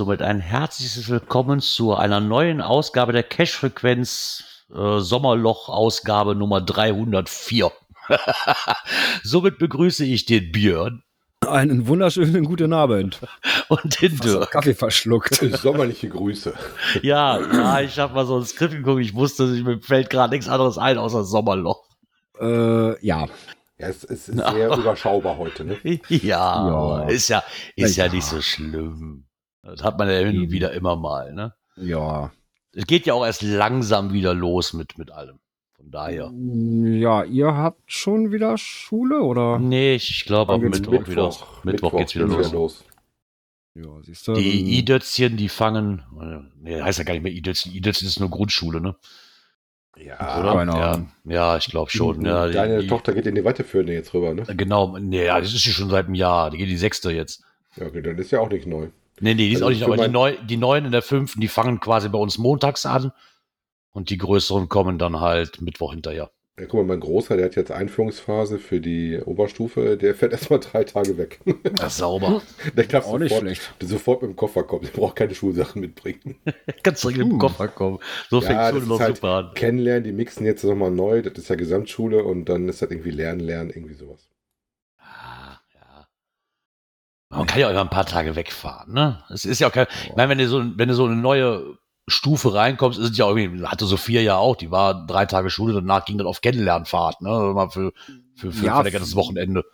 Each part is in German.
Somit ein herzliches Willkommen zu einer neuen Ausgabe der Cash-Frequenz äh, Sommerloch-Ausgabe Nummer 304. somit begrüße ich den Björn Einen wunderschönen guten Abend. und den Dirk. Kaffee verschluckt. Sommerliche Grüße. Ja, ja, ich habe mal so ein Skript geguckt, ich wusste, mir fällt gerade nichts anderes ein außer Sommerloch. äh, ja. Ja, es, es ist sehr überschaubar heute, ne? Ja, Ja. ist ja, ist ja, Ja. nicht so schlimm. Das hat man ja hin und wieder immer mal, ne? Ja. Es geht ja auch erst langsam wieder los mit, mit allem. Von daher. Ja, ihr habt schon wieder Schule oder? Nee, ich glaube am geht's Mittwoch, wieder. Mittwoch geht's wieder los. Ja, siehst du. Die I-Dötzchen, die fangen, nee, heißt ja gar nicht mehr I-Dötzchen. I-Dötzchen ist nur Grundschule, ne? Ja, Oder? keine ja, ja, ich glaube schon. Ja, die- Deine die, Tochter geht in die weiterführende jetzt rüber, ne? Genau, nee, ja, das ist sie schon seit einem Jahr. Die geht die sechste jetzt. Ja, okay, dann ist ja auch nicht neu. Nee, nee, die ist Also auch nicht, aber die, neu, die neuen in der fünften, die fangen quasi bei uns montags an. Und die größeren kommen dann halt Mittwoch hinterher. Ja, guck mal, mein Großer, der hat jetzt Einführungsphase für die Oberstufe, der fährt erstmal drei Tage weg. Das ist sauber. Der darf Auch nicht sofort, schlecht. sofort mit dem Koffer kommen. Der braucht keine Schulsachen mitbringen. Ganz dringend im Hm. Koffer kommen. So fängt Ja, Schule das noch ist halt- super an. Kennenlernen, die mixen jetzt nochmal neu. Das ist ja Gesamtschule und dann ist das irgendwie Lernen, Lernen, irgendwie sowas. Ah, ja. Man kann ja auch immer ein paar Tage wegfahren, ne? Es ist ja auch kein, ich meine, wenn du so, wenn du so eine neue Stufe reinkommst, ist es ja irgendwie, hatte Sophia ja auch, die war drei Tage Schule, danach ging dann auf Kennenlernfahrt, ne? Mal für, für, für Ja, ein verlängertes Wochenende.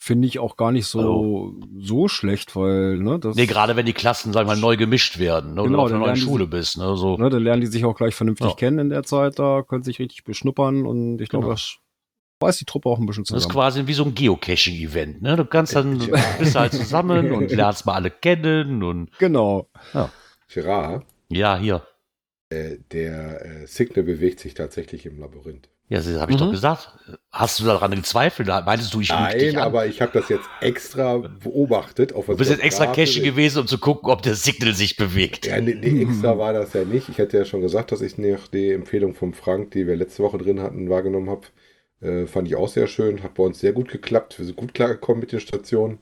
Finde ich auch gar nicht so, so schlecht, weil, ne, das. Nee, gerade wenn die Klassen, sagen wir mal, neu gemischt werden, ne? Genau, Oder auf einer dann neuen lernen die Schule bist, ne? So. Ne, dann lernen die sich auch gleich vernünftig Ja. kennen in der Zeit, da können sich richtig beschnuppern und ich glaube, Genau. das weiß die Truppe auch ein bisschen Das ist zusammen. quasi wie so ein Geocaching-Event, ne? Du kannst dann, Ja. bist halt zusammen und lernst mal alle kennen und, Genau. Gerard, ja, hier. äh, der äh, Signal bewegt sich tatsächlich im Labyrinth. Ja, das habe ich Mhm. doch gesagt. Hast du daran gezweifelt? Meintest du, ich Nein, an? aber ich habe das jetzt extra beobachtet. Auf Du bist jetzt extra Cache gewesen, um zu gucken, ob der Signal sich bewegt. Ja, nee, nee, extra war das ja nicht. Ich hätte ja schon gesagt, dass ich nach die Empfehlung vom Frank, die wir letzte Woche drin hatten, wahrgenommen habe. Äh, fand ich auch sehr schön. Hat bei uns sehr gut geklappt. Wir sind gut klargekommen mit den Stationen.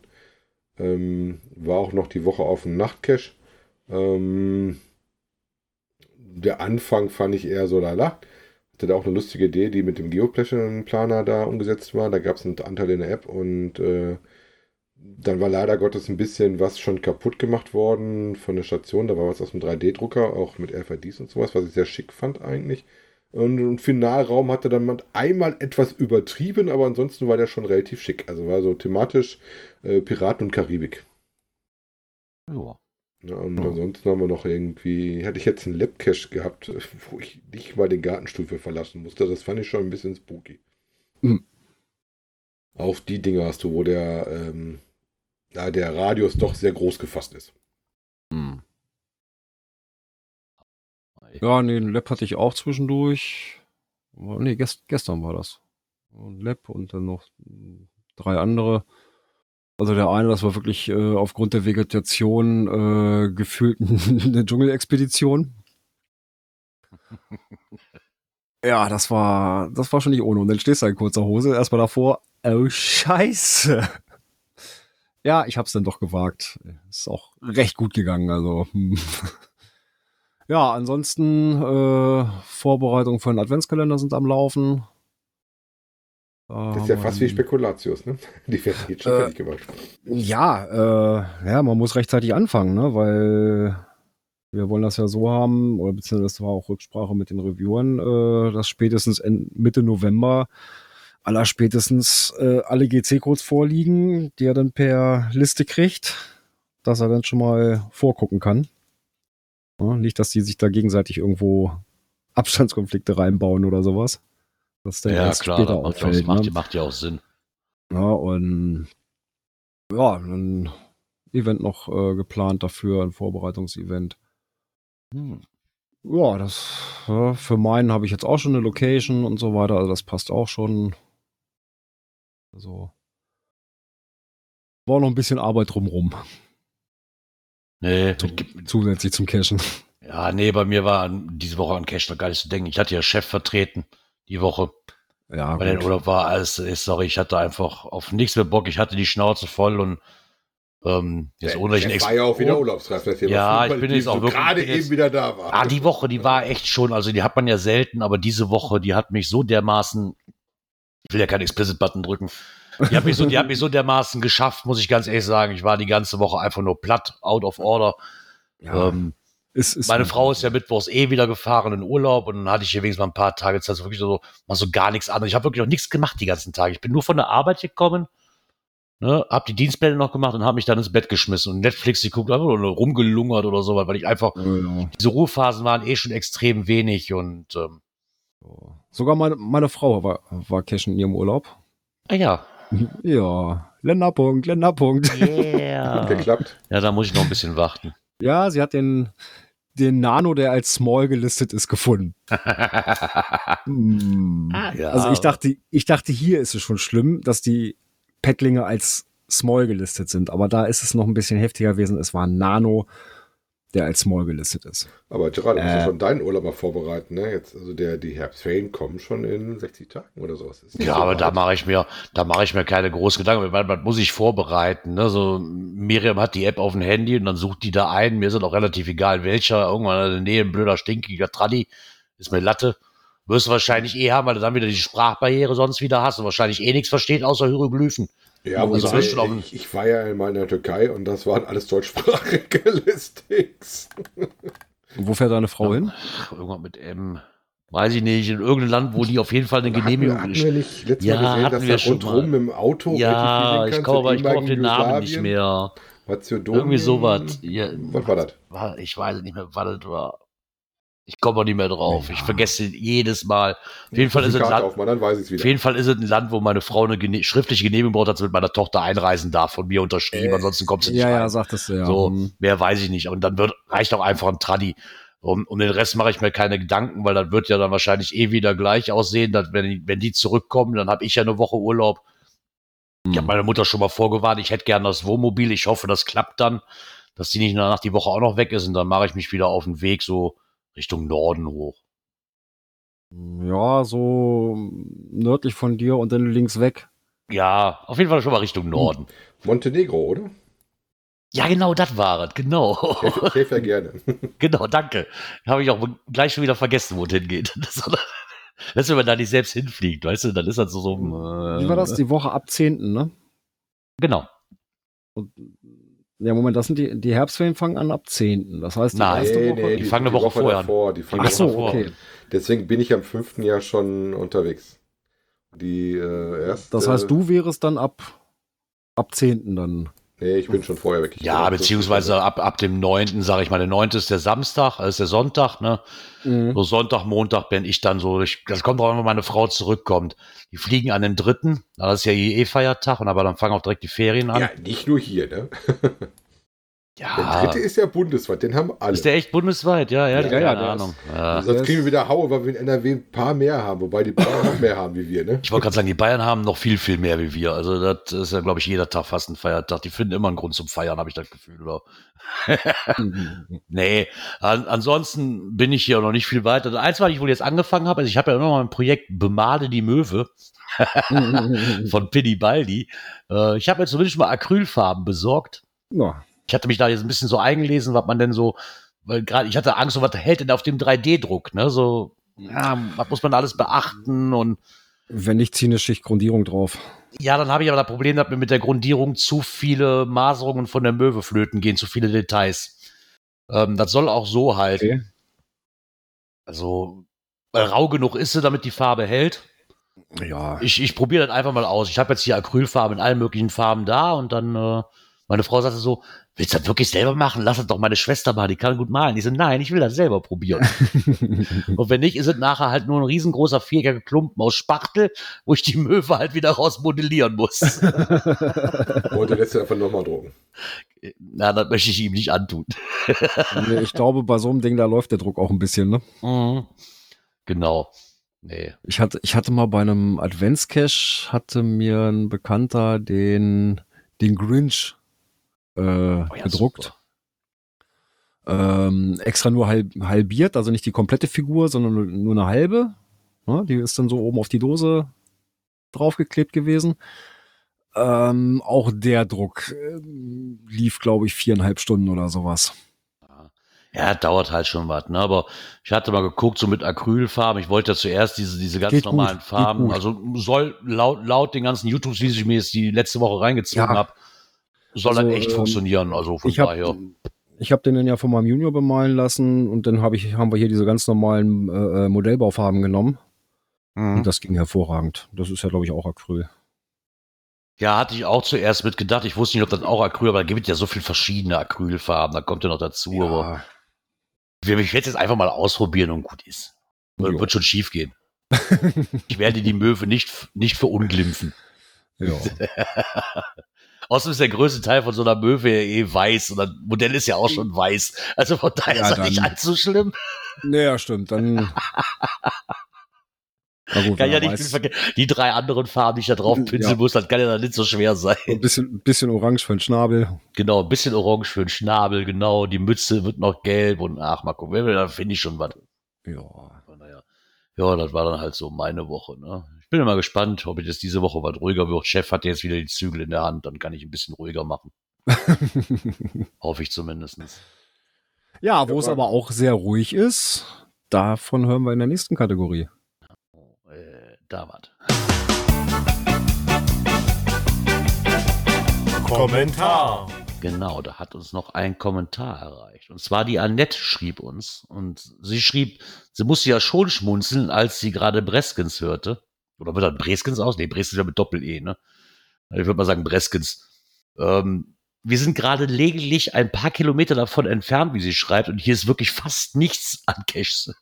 Ähm, war auch noch die Woche auf dem Nachtcache. Ähm, der Anfang fand ich eher so lala. Hatte da auch eine lustige Idee, die mit dem Geoplaner da umgesetzt war. Da gab es einen Anteil in der App und äh, dann war leider Gottes ein bisschen was schon kaputt gemacht worden von der Station. Da war was aus dem 3D-Drucker, auch mit RFIDs und sowas, was ich sehr schick fand eigentlich. Und im Finalraum hatte dann man einmal etwas übertrieben, aber ansonsten war der schon relativ schick. Also war so thematisch äh, Piraten und Karibik. Ja. Ja, und Ja. ansonsten haben wir noch irgendwie, hätte ich jetzt einen Labcache gehabt, wo ich nicht mal den Gartenstuhl für verlassen musste. Das fand ich schon ein bisschen spooky. Mhm. Auf die Dinge hast du, wo der, ähm, ja, der Radius doch sehr groß gefasst ist. Ja, nee, ein Lab hatte ich auch zwischendurch. Nee, gest gestern war das. Ein Lab und dann noch drei andere. Also der eine, das war wirklich äh, aufgrund der Vegetation äh, gefühlt eine Dschungelexpedition. Ja, das war, das war schon nicht ohne. Und dann stehst du in kurzer Hose, erstmal davor, oh Scheiße. Ja, ich hab's dann doch gewagt. Ist auch recht gut gegangen, also. Ja, ansonsten äh, Vorbereitungen für den Adventskalender sind am Laufen. Das ist ja fast wie Spekulatius, ne? Die werden jetzt schon Äh, fertig gemacht. Ja, äh, ja, man muss rechtzeitig anfangen, ne? Weil wir wollen das ja so haben, oder beziehungsweise das war auch Rücksprache mit den Reviewern, äh, dass spätestens en- Mitte November aller spätestens äh, alle GC-Codes vorliegen, die er dann per Liste kriegt, dass er dann schon mal vorgucken kann. Ja, nicht, dass die sich da gegenseitig irgendwo Abstandskonflikte reinbauen oder sowas. Dass der Ja, erst klar, später das macht, ja auch, auffällt, macht, ne? macht ja auch Sinn. Ja, und ja, ein Event noch äh, geplant dafür, ein Vorbereitungsevent. Hm. Ja, das ja, für meinen habe ich jetzt auch schon eine Location und so weiter, also das passt auch schon. Also war noch ein bisschen Arbeit drumrum. Nee, Zu, mit- zusätzlich zum Cashen. ja, nee, bei mir war diese Woche an Cash noch gar nicht zu denken. Ich hatte ja Chef vertreten die Woche. Ja, den gut. Urlaub war alles, ist, sorry, ich hatte einfach auf nichts mehr Bock. Ich hatte die Schnauze voll und ähm, jetzt Der ohne ich war ja auch wieder Oh, ihr Ja, ich bin jetzt auch so wirklich- gerade jetzt- eben wieder da war. Ah, die Woche, die war echt schon, also die hat man ja selten, aber diese Woche, die hat mich so dermaßen, ich will ja keinen Explicit-Button drücken, die hat, mich so, die hat mich so dermaßen geschafft, muss ich ganz ehrlich sagen. Ich war die ganze Woche einfach nur platt, out of order. ja, Ähm, es ist meine Frau ist ja mittwochs eh wieder gefahren in Urlaub und dann hatte ich hier wenigstens mal ein paar Tage Zeit, so wirklich so, mal so gar nichts anderes. Ich habe wirklich noch nichts gemacht die ganzen Tage. Ich bin nur von der Arbeit gekommen, ne, hab die Dienstpläne noch gemacht und habe mich dann ins Bett geschmissen und Netflix geguckt, einfach nur rumgelungert oder so, weil ich einfach, Ja, diese Ruhephasen waren eh schon extrem wenig und ähm, Sogar meine, meine Frau war, war Cashen in ihrem Urlaub. ah ja. Ja, Länderpunkt, Länderpunkt. Yeah. Geklappt. Ja, da muss ich noch ein bisschen warten. Ja, sie hat den, den Nano, der als Small gelistet ist, gefunden. Hm. Ah, ja. Also ich dachte, ich dachte, hier ist es schon schlimm, dass die Pettlinge als Small gelistet sind. Aber da ist es noch ein bisschen heftiger gewesen. Es war ein Nano, der als Small gelistet ist. Aber Gerard, du musst Äh. ja schon deinen Urlaub mal vorbereiten, ne? Jetzt, also der, die Herbstferien kommen schon in 60 Tagen oder sowas. Ja, so aber da mache ich mir, da mache ich mir keine großen Gedanken. Man, man muss sich vorbereiten. Ne? So, Miriam hat die App auf dem Handy und dann sucht die da ein. Mir ist auch relativ egal, welcher. Irgendwann in der Nähe ein blöder, stinkiger Traddy. Ist mir Latte. Wirst du wahrscheinlich eh haben, weil du dann wieder die Sprachbarriere sonst wieder hast und wahrscheinlich eh nichts versteht, außer Hieroglyphen. Ja, Also wobei, wirst du noch- ich, ich war ja mal in der Türkei und das waren alles deutschsprachige Listings. Und wo fährt deine Frau hin? Irgendwann mit M. Weiß ich nicht. In irgendeinem Land, wo die auf jeden Fall eine Hatten wir, Genehmigung hatten wir nicht letztes Ja, Mal gesehen, hatten dass wir da schon rundherum dem Auto Ja, ich komme aber ich komm auf den Namen nicht mehr. Mazedonien. Irgendwie sowas. Ja, Was war das? war, ich weiß nicht mehr, was das war. Ich komme auch nicht mehr drauf. Ich vergesse jedes Mal. Auf jeden Fall ist es ein Karte Land, auf, es auf jeden Fall ist es ein Land, wo meine Frau eine gene schriftliche Genehmigung braucht, dass sie mit meiner Tochter einreisen darf, von mir unterschrieben, ansonsten kommt sie nicht Ja, ja, rein. sagtest du ja. So, Hm. mehr weiß ich nicht. Und dann wird, reicht auch einfach ein Traddy. Um, um den Rest mache ich mir keine Gedanken, weil das wird ja dann wahrscheinlich eh wieder gleich aussehen, dass wenn, die- wenn die zurückkommen, dann habe ich ja eine Woche Urlaub. Ich habe meine Mutter schon mal vorgewarnt, ich hätte gern das Wohnmobil. Ich hoffe, das klappt dann, dass die nicht nach die Woche auch noch weg ist und dann mache ich mich wieder auf den Weg so Richtung Norden hoch. Ja, so nördlich von dir und dann links weg. Ja, auf jeden Fall schon mal Richtung Norden. Montenegro, oder? Ja, genau, das war es, genau. Ich helfe- ich helfe ja gerne. Genau, danke. Habe ich auch gleich schon wieder vergessen, wo es hingeht. Das, das wenn man da nicht selbst hinfliegt, weißt du, dann ist das so so. Äh, Wie war das? Die Woche ab 10., ne? Genau. Und, ja, Moment, das sind die, die Herbstferien fangen an ab 10. Das heißt, die Nein. erste Woche. die fangen eine Woche vorher an. davor, die fangen Ach so, vor. okay. Deswegen bin ich am 5. Jahr schon unterwegs. Die äh, erste. Das heißt, du wärst dann ab, ab 10. dann. Nee, ich bin schon vorher weg. Ich Ja, beziehungsweise ab, ab dem 9., sage ich mal, der 9. ist der Samstag, äh, ist der Sonntag, ne? Mhm. So Sonntag, Montag bin ich dann so, ich, das kommt drauf an, wenn meine Frau zurückkommt. Die fliegen an den dritten, das ist ja eh Feiertag, und aber dann fangen auch direkt die Ferien an. Ja, nicht nur hier, ne? Der Ja, dritte ist ja bundesweit, den haben alle. ist der echt bundesweit? Ja, ja, Ja, keine ja, der Ahnung. Ja. Sonst kriegen wir wieder Haue, weil wir in NRW ein paar mehr haben, wobei die Bayern noch mehr haben wie wir, ne? Ich wollte gerade sagen, die Bayern haben noch viel, viel mehr wie wir. Also das ist ja, glaube ich, jeder Tag fast ein Feiertag. Die finden immer einen Grund zum Feiern, habe ich das Gefühl. Oder? Nee, an, ansonsten bin ich hier noch nicht viel weiter. Das Einzige, was ich wohl jetzt angefangen habe, also ich habe ja immer noch ein Projekt Bemale die Möwe von Pini Baldi. Äh, ich habe jetzt zumindest mal Acrylfarben besorgt. ja. Ich hatte mich da jetzt ein bisschen so eingelesen, was man denn so, weil gerade ich hatte Angst, so was hält denn auf dem 3D-Druck, ne? So, ja, was muss man alles beachten und Wenn nicht, zieh eine Schicht Grundierung drauf. Ja, dann habe ich aber das Problem, dass mir mit der Grundierung zu viele Maserungen von der Möwe flöten gehen, zu viele Details. Ähm, das soll auch so halten. Okay. Also, weil rau genug ist sie, damit die Farbe hält. Ja. Ich, ich probiere das einfach mal aus. Ich habe jetzt hier Acrylfarben in allen möglichen Farben da und dann, äh, meine Frau sagte so, willst du das wirklich selber machen? Lass das doch meine Schwester machen, die kann gut malen. Ich so, nein, ich will das selber probieren. und wenn nicht, ist es nachher halt nur ein riesengroßer viereckiger Klumpen aus Spachtel, wo ich die Möwe halt wieder rausmodellieren muss. Wollte letzte einfach nochmal drucken. Na, das möchte ich ihm nicht antun. nee, ich glaube, bei so einem Ding, da läuft der Druck auch ein bisschen, ne? Mhm. Genau. Nee. Ich hatte, ich hatte mal bei einem Adventscache, hatte mir ein Bekannter den, den Grinch äh, Oh ja, gedruckt. Ähm, extra nur halb, halbiert, also nicht die komplette Figur, sondern nur, eine halbe. Ne? Die ist dann so oben auf die Dose draufgeklebt gewesen. Ähm, auch der Druck ähm, lief, glaube ich, viereinhalb Stunden oder sowas. Ja, dauert halt schon was, ne? Aber ich hatte mal geguckt, so mit Acrylfarben. Ich wollte ja zuerst diese, diese ganz Geht gut, normalen geht Farben. gut. Also soll laut, laut den ganzen YouTubes, die ich mir jetzt die letzte Woche reingezogen Ja. habe, soll Also, das echt ähm, funktionieren. Also von Ich habe daher. ich hab den dann ja von meinem Junior bemalen lassen und dann hab ich, haben wir hier diese ganz normalen äh, äh, Modellbaufarben genommen. Mhm. Und das ging hervorragend. Das ist ja, glaube ich, auch Acryl. Ja, hatte ich auch zuerst mit gedacht. Ich wusste nicht, ob das auch Acryl, aber da gibt es ja so viel verschiedene Acrylfarben. Da kommt ja noch dazu. Aber ich werde es jetzt einfach mal ausprobieren und gut ist. Wird, Jo. wird schon schief gehen. Ich werde die Möwe nicht, nicht verunglimpfen. ja. Außerdem ist der größte Teil von so einer Möwe ja eh weiß und das Modell ist ja auch schon weiß. Also von daher Ja, ist das nicht allzu schlimm. naja, stimmt. Dann. Gut, Kann ja nicht viel die drei anderen Farben, die ich da drauf pinseln Ja. muss, das kann ja dann nicht so schwer sein. ein bisschen, bisschen orange für den Schnabel. Genau, ein bisschen orange für den Schnabel, genau. Die Mütze wird noch gelb und ach, mal gucken, da finde ich schon was. Ja. Ja, das war dann halt so meine Woche. Ne? Ich bin immer gespannt, ob jetzt diese Woche was ruhiger wird. Chef hat jetzt wieder die Zügel in der Hand, dann kann ich ein bisschen ruhiger machen. Hoffe ich zumindest. ja, wo es aber- auch sehr ruhig ist, davon hören wir in der nächsten Kategorie. Äh, da was. Kommentar. Genau, da hat uns noch ein Kommentar erreicht. Und zwar die Annette schrieb uns. Und sie schrieb, sie musste ja schon schmunzeln, als sie gerade Breskens hörte. Oder wird das Breskens aus? Nee, Breskens ja mit Doppel-E, ne? Ich würde mal sagen Breskens. Ähm, wir sind gerade lediglich ein paar Kilometer davon entfernt, wie sie schreibt. Und hier ist wirklich fast nichts an Caches.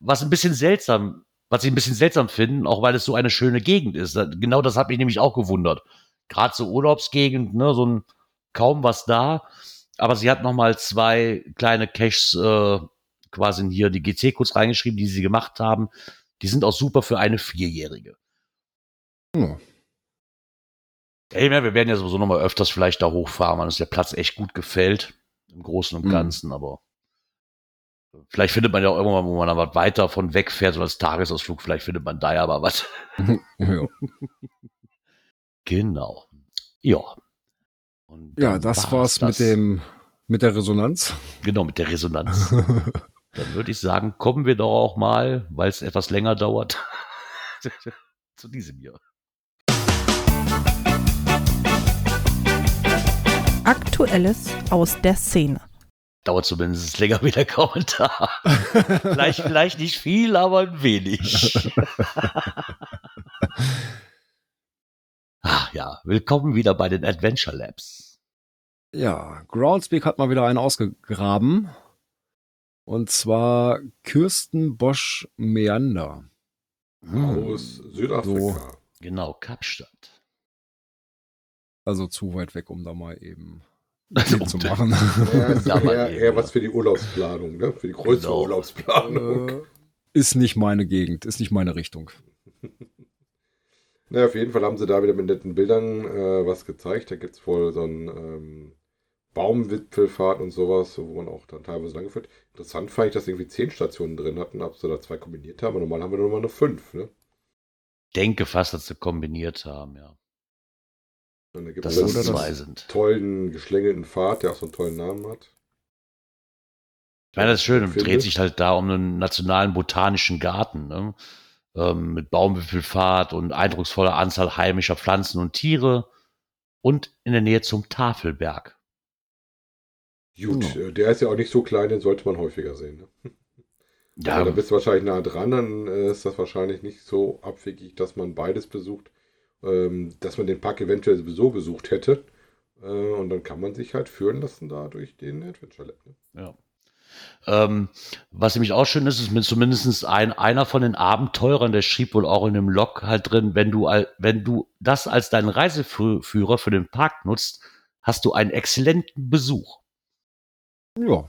Was ein bisschen seltsam, was ich ein bisschen seltsam finde, auch weil es so eine schöne Gegend ist. Genau das hat mich nämlich auch gewundert. Gerade so Urlaubsgegend, ne, so ein kaum was da. Aber sie hat noch mal zwei kleine Caches äh, quasi hier die GC-Codes reingeschrieben, die sie gemacht haben. Die sind auch super für eine Vierjährige. Ja. Ey, wir werden ja sowieso noch mal öfters vielleicht da hochfahren, weil uns der Platz echt gut gefällt. Im Großen und Mhm. Ganzen, aber vielleicht findet man ja auch irgendwann, wo man dann was weiter von wegfährt, so als Tagesausflug, vielleicht findet man da ja aber was. ja. Genau. Ja. Ja, das war's das. mit dem mit der Resonanz. Genau, mit der Resonanz. Dann würde ich sagen, kommen wir doch auch mal, weil es etwas länger dauert, zu diesem hier. Aktuelles aus der Szene. Dauert zumindest länger wie der Kommentar. vielleicht, vielleicht nicht viel, aber ein wenig. Ach ja, willkommen wieder bei den Adventure Labs. Ja, Groundspeak hat mal wieder einen ausgegraben. Und zwar Kirsten Bosch Meander. Aus Südafrika. Genau, Kapstadt. Also zu weit weg, um da mal eben Also, Bild zu um- machen. Ja, eher, eher was für die Urlaubsplanung, ne? Für die größere Genau. Urlaubsplanung. Äh, ist nicht meine Gegend, ist nicht meine Richtung. Naja, auf jeden Fall haben sie da wieder mit netten Bildern äh, was gezeigt. Da gibt es wohl so einen ähm, Baumwipfelfahrt und sowas, wo man auch dann teilweise langgeführt. Interessant fand ich, dass sie irgendwie zehn Stationen drin hatten, ob sie da zwei kombiniert haben. Normal haben wir nur mal eine fünf, ne? Denke fast, dass sie kombiniert haben, ja. Und da gibt Dass es das zwei sind. tollen, geschlängelten Pfad, der auch so einen tollen Namen hat. Ich meine, das ist schön, Finde. dreht sich halt da um einen nationalen botanischen Garten, ne? ähm, mit Baumwipfelfahrt und eindrucksvoller Anzahl heimischer Pflanzen und Tiere und in der Nähe zum Tafelberg. Gut, Genau. äh, der ist ja auch nicht so klein, den sollte man häufiger sehen. Ne? Ja, da bist du wahrscheinlich nah dran, dann äh, ist das wahrscheinlich nicht so abwegig, dass man beides besucht. Ähm, dass man den Park eventuell sowieso besucht hätte. Äh, und dann kann man sich halt führen lassen da durch den Adventure Lab. Ne? Ja. Ähm, was nämlich auch schön ist, ist mit zumindest ein, einer von den Abenteurern, der schrieb wohl auch in dem Log halt drin, wenn du, wenn du das als deinen Reiseführer für den Park nutzt, hast du einen exzellenten Besuch. Ja.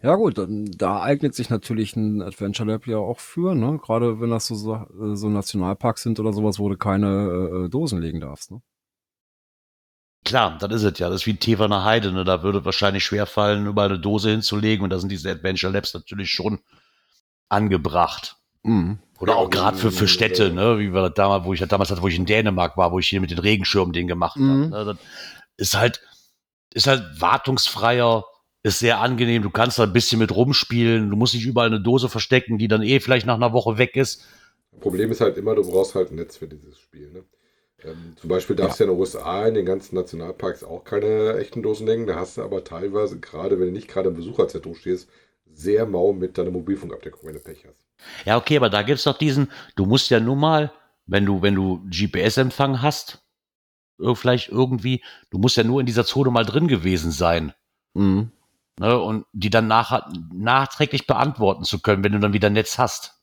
Ja gut, dann, da eignet sich natürlich ein Adventure Lab ja auch für, ne? Gerade wenn das so, so Nationalparks sind oder sowas, wo du keine äh, Dosen legen darfst, ne? Klar, das ist es ja. Das ist wie ein Teverner Heide. Ne? Da würde wahrscheinlich schwer fallen, überall eine Dose hinzulegen. Und da sind diese Adventure Labs natürlich schon angebracht. Mhm. Oder auch gerade für, für Städte, ne? wie wir das damals, wo ich das damals hatte, wo ich in Dänemark war, wo ich hier mit den Regenschirmen den gemacht mhm. habe. Ne? Das ist halt, ist halt wartungsfreier, ist sehr angenehm. Du kannst da ein bisschen mit rumspielen. Du musst nicht überall eine Dose verstecken, die dann eh vielleicht nach einer Woche weg ist. Problem ist halt immer, du brauchst halt ein Netz für dieses Spiel. Ne? Ähm, zum Beispiel darfst du ja. in den USA in den ganzen Nationalparks auch keine echten Dosen legen. Da hast du aber teilweise, gerade wenn du nicht gerade im Besucherzentrum stehst, sehr mau mit deiner Mobilfunkabdeckung, wenn du Pech hast. Ja, okay, aber da gibt es doch diesen, du musst ja nun mal, wenn du, wenn du GPS-Empfang hast, vielleicht irgendwie, du musst ja nur in dieser Zone mal drin gewesen sein. Mhm. Ne, und die dann nach, nachträglich beantworten zu können, wenn du dann wieder Netz hast.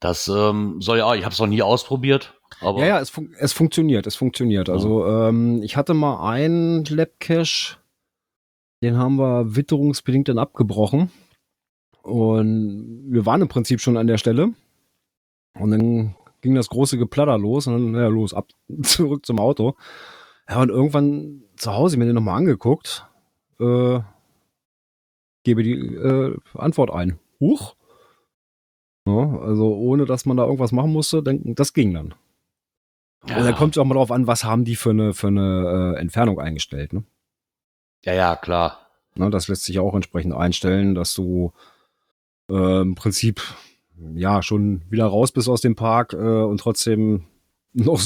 Das ähm, soll ja, ich habe es noch nie ausprobiert. Aber ja, ja, es, fun es funktioniert, es funktioniert. Also ähm, ich hatte mal einen Labcache, den haben wir witterungsbedingt dann abgebrochen. Und wir waren im Prinzip schon an der Stelle. Und dann ging das große Geplatter los und dann, ja, los, ab, zurück zum Auto. Ja, und irgendwann zu Hause mir den nochmal angeguckt, äh, gebe die äh, Antwort ein. Huch, ja, also ohne, dass man da irgendwas machen musste, denken, das ging dann. Ja. Und dann kommt es auch mal drauf an, was haben die für eine, für eine äh, Entfernung eingestellt. Ne? Ja, ja, klar. Na, das lässt sich auch entsprechend einstellen, dass du äh, im Prinzip ja schon wieder raus bist aus dem Park äh, und trotzdem noch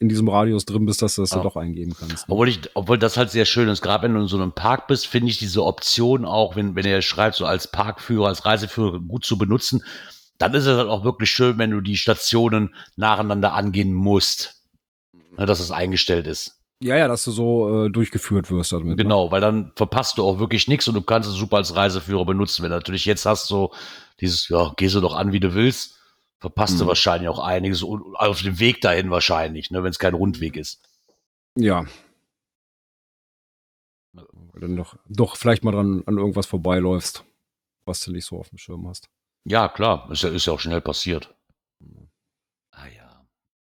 in diesem Radius drin bist, dass du das ja. doch eingeben kannst. Ne? Obwohl, ich, obwohl das halt sehr schön ist. Gerade wenn du in so einem Park bist, finde ich diese Option auch, wenn, wenn ihr schreibt, so als Parkführer, als Reiseführer gut zu benutzen, dann ist es halt auch wirklich schön, wenn du die Stationen nacheinander angehen musst. Ne, dass es eingestellt ist. Ja, ja, dass du so äh, durchgeführt wirst damit. Ne? Genau, weil dann verpasst du auch wirklich nichts und du kannst es super als Reiseführer benutzen. Wenn du natürlich jetzt hast so dieses, ja, gehst du doch an, wie du willst, verpasst mhm. du wahrscheinlich auch einiges auf dem Weg dahin wahrscheinlich, ne, wenn es kein Rundweg ist. Ja. Weil dann doch, doch vielleicht mal dran an irgendwas vorbeiläufst, was du nicht so auf dem Schirm hast. Ja, klar, ist ja, ist ja auch schnell passiert. Ah ja.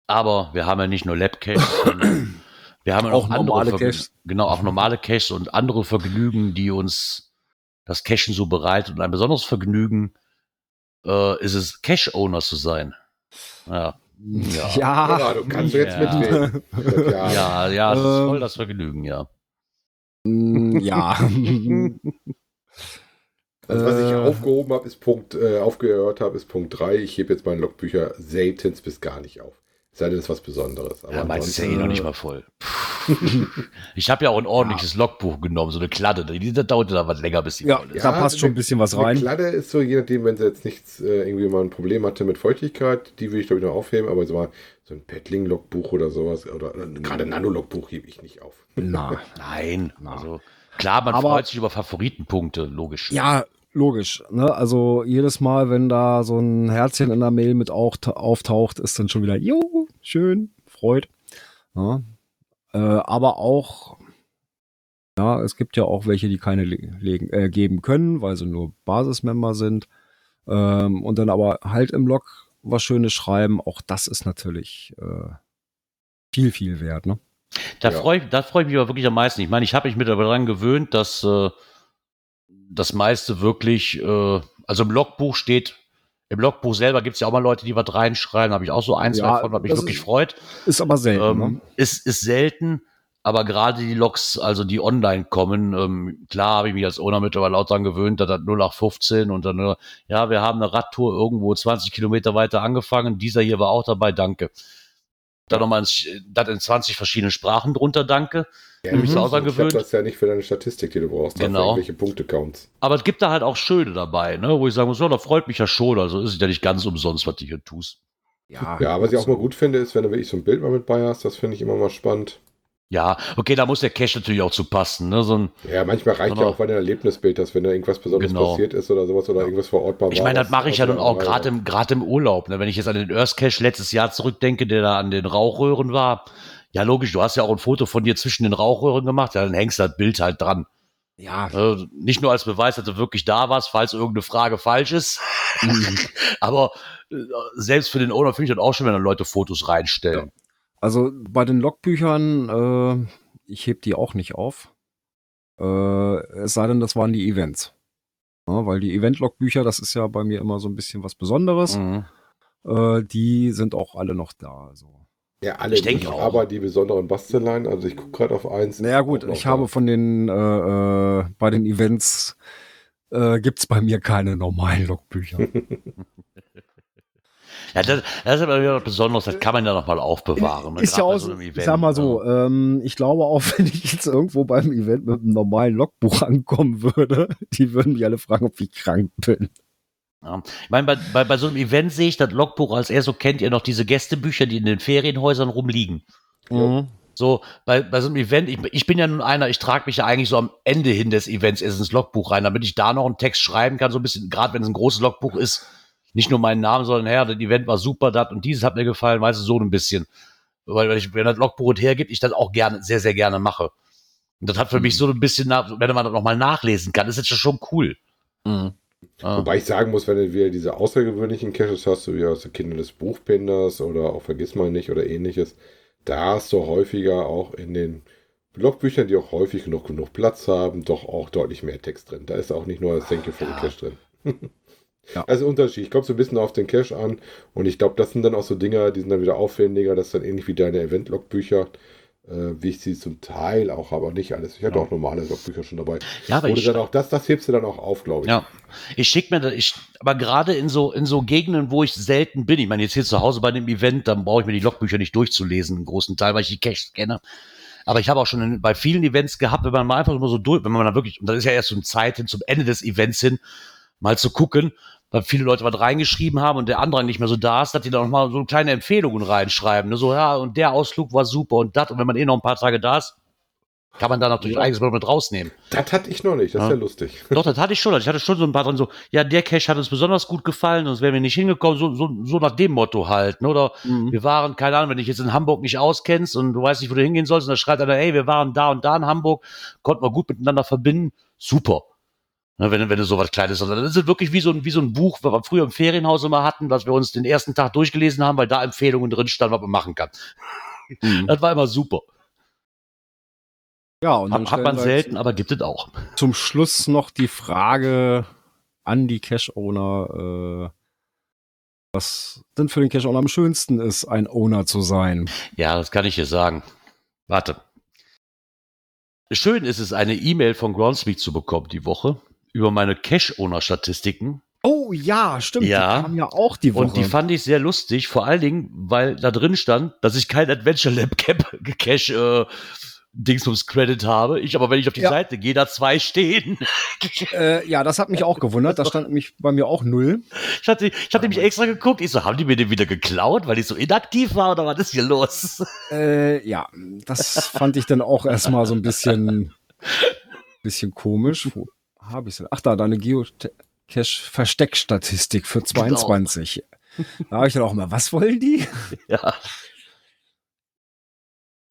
Aber wir haben ja nicht nur Lab-Caches, wir haben auch normale Caches. Genau, auch normale Caches und andere Vergnügen, die uns das Cachen so bereitet. Und ein besonderes Vergnügen äh, ist es, Cache-Owner zu sein. Ja. Ja. ja. ja du kannst jetzt ja. mitreden. ja, ja, das ist voll das Vergnügen, ja. Mm, ja. Also was ich äh. aufgehoben habe, ist Punkt, äh, aufgehört habe, ist Punkt 3. Ich hebe jetzt meine Logbücher selten bis gar nicht auf. Sei denn, es ist was Besonderes. Aber ja, meins ist ja eh noch nicht mal voll. ich habe ja auch ein ordentliches ja. Logbuch genommen, so eine Kladde. Die, die dauert da was länger, bis sie ja, voll ist. Da passt schon ein bisschen was rein. Die Kladde ist so, je nachdem, wenn sie jetzt nichts, äh, irgendwie mal ein Problem hatte mit Feuchtigkeit, die würde ich glaube ich noch aufheben, aber so, mal, so ein Paddling-Logbuch oder sowas, oder, oder gerade ein Nano-Logbuch hebe ich nicht auf. Na, nein. Na. Also, klar, man aber, freut sich über Favoritenpunkte, logisch. Ja, logisch. Ne? Also jedes Mal, wenn da so ein Herzchen in der Mail mit auch, auftaucht, ist dann schon wieder, jo, schön, freut. Ja. Äh, aber auch, ja, es gibt ja auch welche, die keine legen, äh, geben können, weil sie nur Basismember sind. Ähm, und dann aber halt im Log was Schönes schreiben. Auch das ist natürlich äh, viel, viel wert. Ne? Da ja. freue ich, freu ich mich aber wirklich am meisten. Ich meine, ich habe mich mittlerweile daran gewöhnt, dass äh, das meiste wirklich, äh, also im Logbuch steht, im Logbuch selber gibt es ja auch mal Leute, die was reinschreiben, habe ich auch so eins ja, davon, was mich wirklich ist, freut. Ist aber selten. Ähm, ne? ist, ist selten, aber gerade die Logs, also die online kommen, ähm, klar habe ich mich als Owner mittlerweile auch daran gewöhnt, dass das 0815 und dann, äh, ja, wir haben eine Radtour irgendwo 20 Kilometer weiter angefangen, dieser hier war auch dabei, danke. Dann nochmal das in 20 verschiedenen Sprachen drunter, danke. Ja, mich mhm. gewöhnt. das ja nicht für deine Statistik, die du brauchst, genau. welche Punkte counts. Aber es gibt da halt auch Schöne dabei, ne, wo ich sagen muss, ja, da freut mich ja schon. Also ist es ja nicht ganz umsonst, was du hier tust. Ja, Ja, was ich auch mal gut finde, ist, wenn du wirklich so ein Bild mal mit bei hast, das finde ich immer mal spannend. Ja, okay, da muss der Cache natürlich auch zu passen. Ne? So ein, Ja, manchmal reicht Genau. ja auch, du ein Erlebnisbild hast, wenn da irgendwas Besonderes Genau. passiert ist oder sowas oder irgendwas vor Ort mal ich war, meine, das mache ich ja nun auch gerade im, gerade im Urlaub. Ne? Wenn ich jetzt an den Earth Cache letztes Jahr zurückdenke, der da an den Rauchröhren war. Ja, logisch, du hast ja auch ein Foto von dir zwischen den Rauchröhren gemacht. Ja, dann hängst du das Bild halt dran. ja, Also nicht nur als Beweis, dass du wirklich da warst, falls irgendeine Frage falsch ist. Aber äh, selbst für den Owner finde ich das auch schon, wenn dann Leute Fotos reinstellen. Also bei den Logbüchern, äh, ich heb die auch nicht auf. Äh, es sei denn, das waren die Events. Ja, weil die Event-Logbücher, das ist ja bei mir immer so ein bisschen was Besonderes. Mhm. Äh, die sind auch alle noch da. Also. Ja, alle Ich denke auch. aber die besonderen Basteleien, also ich gucke gerade auf eins. Naja gut, ich da. habe von den, äh, äh, bei den Events äh, gibt's bei mir keine normalen Logbücher. Ja, das, das ist aber wieder was Besonderes, das kann man ja nochmal aufbewahren. ist ja auch, so Event, sag mal so, ne? ähm, ich glaube auch, wenn ich jetzt irgendwo beim Event mit einem normalen Logbuch ankommen würde, die würden mich alle fragen, ob ich krank bin. Ja. Ich meine, bei, bei, bei so einem Event sehe ich das Logbuch als eher so, kennt ihr noch diese Gästebücher, die in den Ferienhäusern rumliegen. Ja. So, bei, bei so einem Event, ich, ich bin ja nun einer, ich trage mich ja eigentlich so am Ende hin des Events erst ins Logbuch rein, damit ich da noch einen Text schreiben kann, so ein bisschen, gerade wenn es ein großes Logbuch ist, nicht nur meinen Namen, sondern, Herr, das Event war super, das und dieses hat mir gefallen, weißt du, so ein bisschen. Weil, wenn, ich, wenn das Logbuch hergibt, ich das auch gerne, sehr, sehr gerne mache. Und das hat für mich so ein bisschen, nach, wenn man das nochmal nachlesen kann, ist jetzt schon cool. Ja. Wobei ich sagen muss, wenn du wieder diese außergewöhnlichen Caches hast, so wie aus der Kinder des Buchbinders oder auch Vergiss mal nicht oder ähnliches, da hast du häufiger auch in den Logbüchern, die auch häufig genug, genug Platz haben, doch auch deutlich mehr Text drin. Da ist auch nicht nur das Thank you for the Cache drin. Ja. Also Unterschied. Ich glaube so ein bisschen auf den Cache an und ich glaube, das sind dann auch so Dinger, die sind dann wieder aufwendiger, das ist dann ähnlich wie deine Event-Logbücher, äh, wie ich sie zum Teil auch, aber nicht alles. Ich hatte Ja. auch normale Logbücher schon dabei. Ja, aber Oder ich, dann auch das, das hebst du dann auch auf, glaube ich. Ja, ich schicke mir das, ich, aber gerade in so, in so Gegenden, wo ich selten bin, ich meine, jetzt hier zu Hause bei dem Event, dann brauche ich mir die Logbücher nicht durchzulesen, einen großen Teil, weil ich die Caches kenne. Aber ich habe auch schon in, bei vielen Events gehabt, wenn man mal einfach immer so durch, wenn man da wirklich, und das ist ja erst so eine Zeit hin, zum Ende des Events hin, mal zu gucken, weil viele Leute was reingeschrieben haben und der Andrang nicht mehr so da ist, dass die da noch mal so kleine Empfehlungen reinschreiben. Ne? So, ja, und der Ausflug war super und das, und wenn man eh noch ein paar Tage da ist, kann man da natürlich Ja. eigenes mit rausnehmen. Das hatte ich noch nicht, das ist Ja. ja lustig. Doch, das hatte ich schon. Ich hatte schon so ein paar drin, so, ja, der Cache hat uns besonders gut gefallen, sonst wären wir nicht hingekommen, so, so, so nach dem Motto halt. Ne? Oder Mhm. wir waren, keine Ahnung, wenn dich jetzt in Hamburg nicht auskennst und du weißt nicht, wo du hingehen sollst, und dann schreibt einer, ey, wir waren da und da in Hamburg, konnten wir gut miteinander verbinden, super. Ne, wenn, wenn du so was Kleines hast. Das ist wirklich wie so, ein, wie so ein Buch, was wir früher im Ferienhaus immer hatten, was wir uns den ersten Tag durchgelesen haben, weil da Empfehlungen drin standen, was man machen kann. Mhm. Das war immer super. Ja, und dann Hat, hat man selten, aber gibt es auch. zum Schluss noch die Frage an die Cache-Owner, äh, was denn für den Cache-Owner am schönsten ist, ein Owner zu sein. Ja, das kann ich dir sagen. Warte. Schön ist es, eine E-Mail von Groundspeak zu bekommen die Woche über meine Cache-Owner-Statistiken. Oh ja, stimmt. Ja. Die kam ja auch die Woche. Und die fand ich sehr lustig, vor allen Dingen, weil da drin stand, dass ich kein Adventure Lab Cap Cache äh, Dingsbums Credit habe. Ich aber, wenn ich auf die Ja. Seite gehe, da zwei stehen. äh, ja, das hat mich auch gewundert. Da stand nämlich bei mir auch null. Ich hatte, ich hatte nämlich extra geguckt. Ich so, haben die mir den wieder geklaut, weil ich so inaktiv war oder was ist hier los? Äh, ja, das fand ich dann auch erstmal so ein bisschen, bisschen komisch. Habe ich denn? Ach da, deine Geocache-Versteckstatistik für 22. Da habe ich dann auch mal, was wollen die? Ja.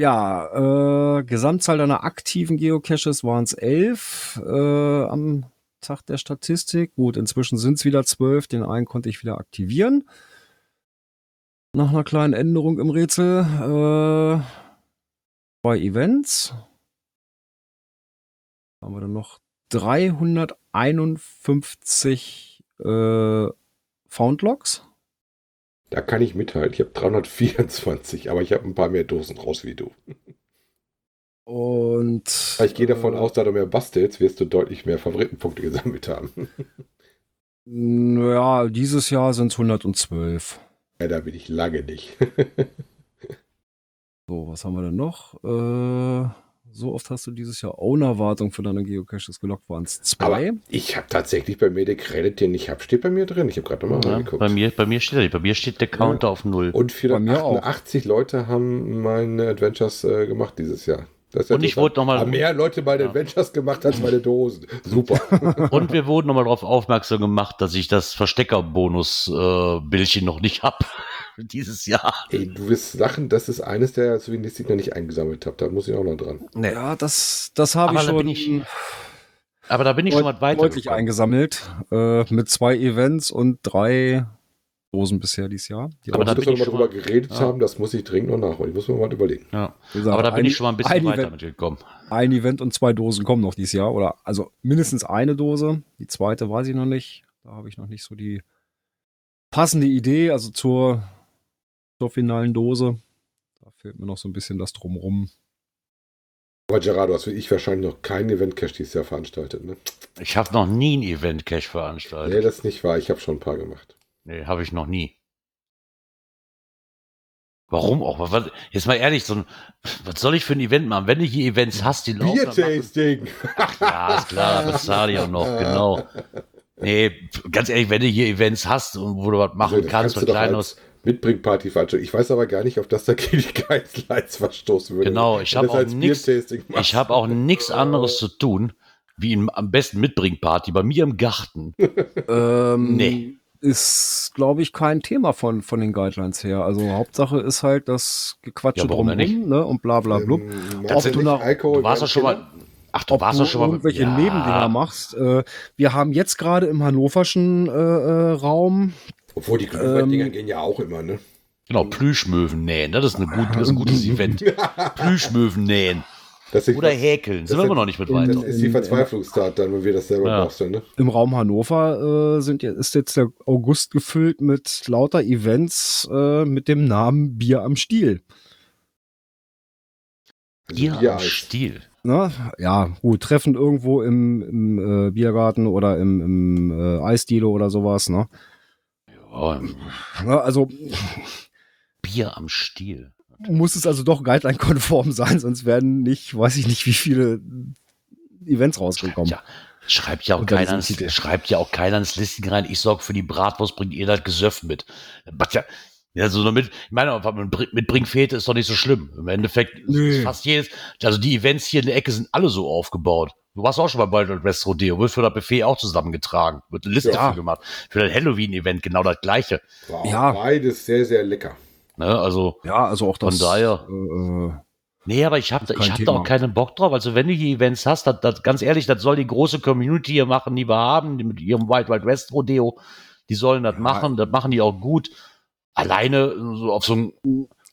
Ja, äh, Gesamtzahl deiner aktiven Geocaches waren es elf äh, am Tag der Statistik. Gut, inzwischen sind es wieder zwölf. Den einen konnte ich wieder aktivieren. Nach einer kleinen Änderung im Rätsel. Äh, bei Events haben wir dann noch 351 äh, Foundlogs. Da kann ich mithalten. Ich habe 324, aber ich habe ein paar mehr Dosen raus wie du. Und Ich gehe davon äh, aus, da du mehr bastelst, wirst du deutlich mehr Favoritenpunkte gesammelt haben. Ja, dieses Jahr sind es 112. Ja, da bin ich lange nicht. So, was haben wir denn noch? Äh, so oft hast du dieses Jahr Owner-Wartung für deine Geocaches gelockt. Waren es Aber zwei? ich habe tatsächlich bei mir der Credit, den ich habe, steht bei mir drin. Ich habe gerade nochmal Ja, reingeguckt. bei, mir, bei mir steht er nicht. Bei mir steht der Counter auf null. Und Bei mir auch. 488 Leute haben meine Adventures äh, gemacht dieses Jahr. Das ist ja Und ich wurde noch mal- Haben mehr Leute meine Ja. Adventures gemacht als meine Dosen. Super. Und wir wurden nochmal darauf aufmerksam gemacht, dass ich das Verstecker-Bonus-Bildchen noch nicht habe. Dieses Jahr. Ey, du wirst lachen, das ist eines der Souvenirs, die ich noch nicht eingesammelt habe. Da muss ich auch noch dran. Ja, das, das habe ich schon ich Aber da bin ich schon mal weiter. deutlich gekommen. eingesammelt. Äh, mit zwei Events und drei Dosen bisher dieses Jahr. Die Aber da bin wir ich noch schon mal drüber geredet Ja. haben, das muss ich dringend noch nachholen. Ich muss mir mal überlegen. Ja. gesagt, Aber da bin ein- ich schon mal ein bisschen ein weiter Event, mitgekommen. ein Event und zwei Dosen kommen noch dieses Jahr. Oder also mindestens eine Dose. Die zweite weiß ich noch nicht. Da habe ich noch nicht so die passende Idee. Also zur, zur finalen Dose. Da fehlt mir noch so ein bisschen das drumrum. Aber Gerardo, hast wie ich wahrscheinlich noch kein Event-Cash dieses Jahr veranstaltet. Ne? Ich habe noch nie ein Event-Cache Nee, veranstaltet. das ist nicht wahr. Ich habe schon ein paar gemacht. Nee, habe ich noch nie. Warum auch? Was, jetzt mal ehrlich, so ein, was soll ich für ein Event machen? Wenn du hier Events hast, die laufen, Bier-Tasting! Ja, ist klar, das zahle ich auch noch, genau. Nee, ganz ehrlich, wenn du hier Events hast und wo du was machen das kannst, du was doch Kleines. Mitbringparty veranstalten. Ich weiß aber gar nicht, ob das dagegen die Guidelines verstoßen würde. Genau, ich habe auch machst. Ich habe auch nichts anderes zu tun, wie in, am besten Mitbringparty bei mir im Garten. Ähm, Nee. Ist, glaube ich, kein Thema von, von den Guidelines her. Also Hauptsache ist halt das Gequatsche Ja, drumherum, ne? Und bla bla blub. Ähm, Ob du nach- Alkohol Du warst doch schon mal. Ach, du Ob warst du schon mal. irgendwelche Nebendinger machst. Äh, wir haben jetzt gerade im hannoverschen äh, äh, Raum Obwohl die Glühweindinger Ähm, gehen ja auch immer, ne? Genau, Plüschmöwen nähen. Das ist, eine gut, das ist ein gutes Event. Plüschmöwen nähen. Das ist, Oder häkeln. Sind wir immer noch nicht mit weiter. das ist die Verzweiflungstat dann, wenn wir das selber Ja. basteln, ne? im Raum Hannover äh, sind, ist jetzt der August gefüllt mit lauter Events äh, mit dem Namen Bier am Stiel. Also Hier am Biereis. Stil. Ne? Ja, gut, Treffen irgendwo im, im äh, Biergarten oder im, im äh, Eisdiele oder sowas. Ne? Ne, Also Bier am Stiel. muss es also doch guideline-konform sein, sonst werden nicht, weiß ich nicht, wie viele Events rausgekommen. Ja, schreibt ja auch keiner ins, schreibt ja auch keiner ins Listing rein. Ich sorge für die Bratwurst, bringt ihr das Gesöff mit. Ja, ja, so damit, ich meine, was man bring- mitbringen Fete ist doch nicht so schlimm. Im Endeffekt ist fast jedes, also die Events hier in der Ecke sind alle so aufgebaut. Du warst auch schon bei Wild West Rodeo, wird für das Buffet auch zusammengetragen, wird eine Liste Ja. für gemacht. Für das Halloween-Event genau das gleiche. War Ja. beides sehr, sehr lecker. Ne? Also, Ja, also auch das. Von daher. Äh, äh, Nee, aber ich habe ich hab da auch keinen Bock drauf. Also wenn du hier Events hast, das, das, ganz ehrlich, das soll die große Community hier machen, die wir haben, die mit ihrem Wild Wild West Rodeo. Die sollen das machen, das machen die auch gut. Alleine so auf so ein,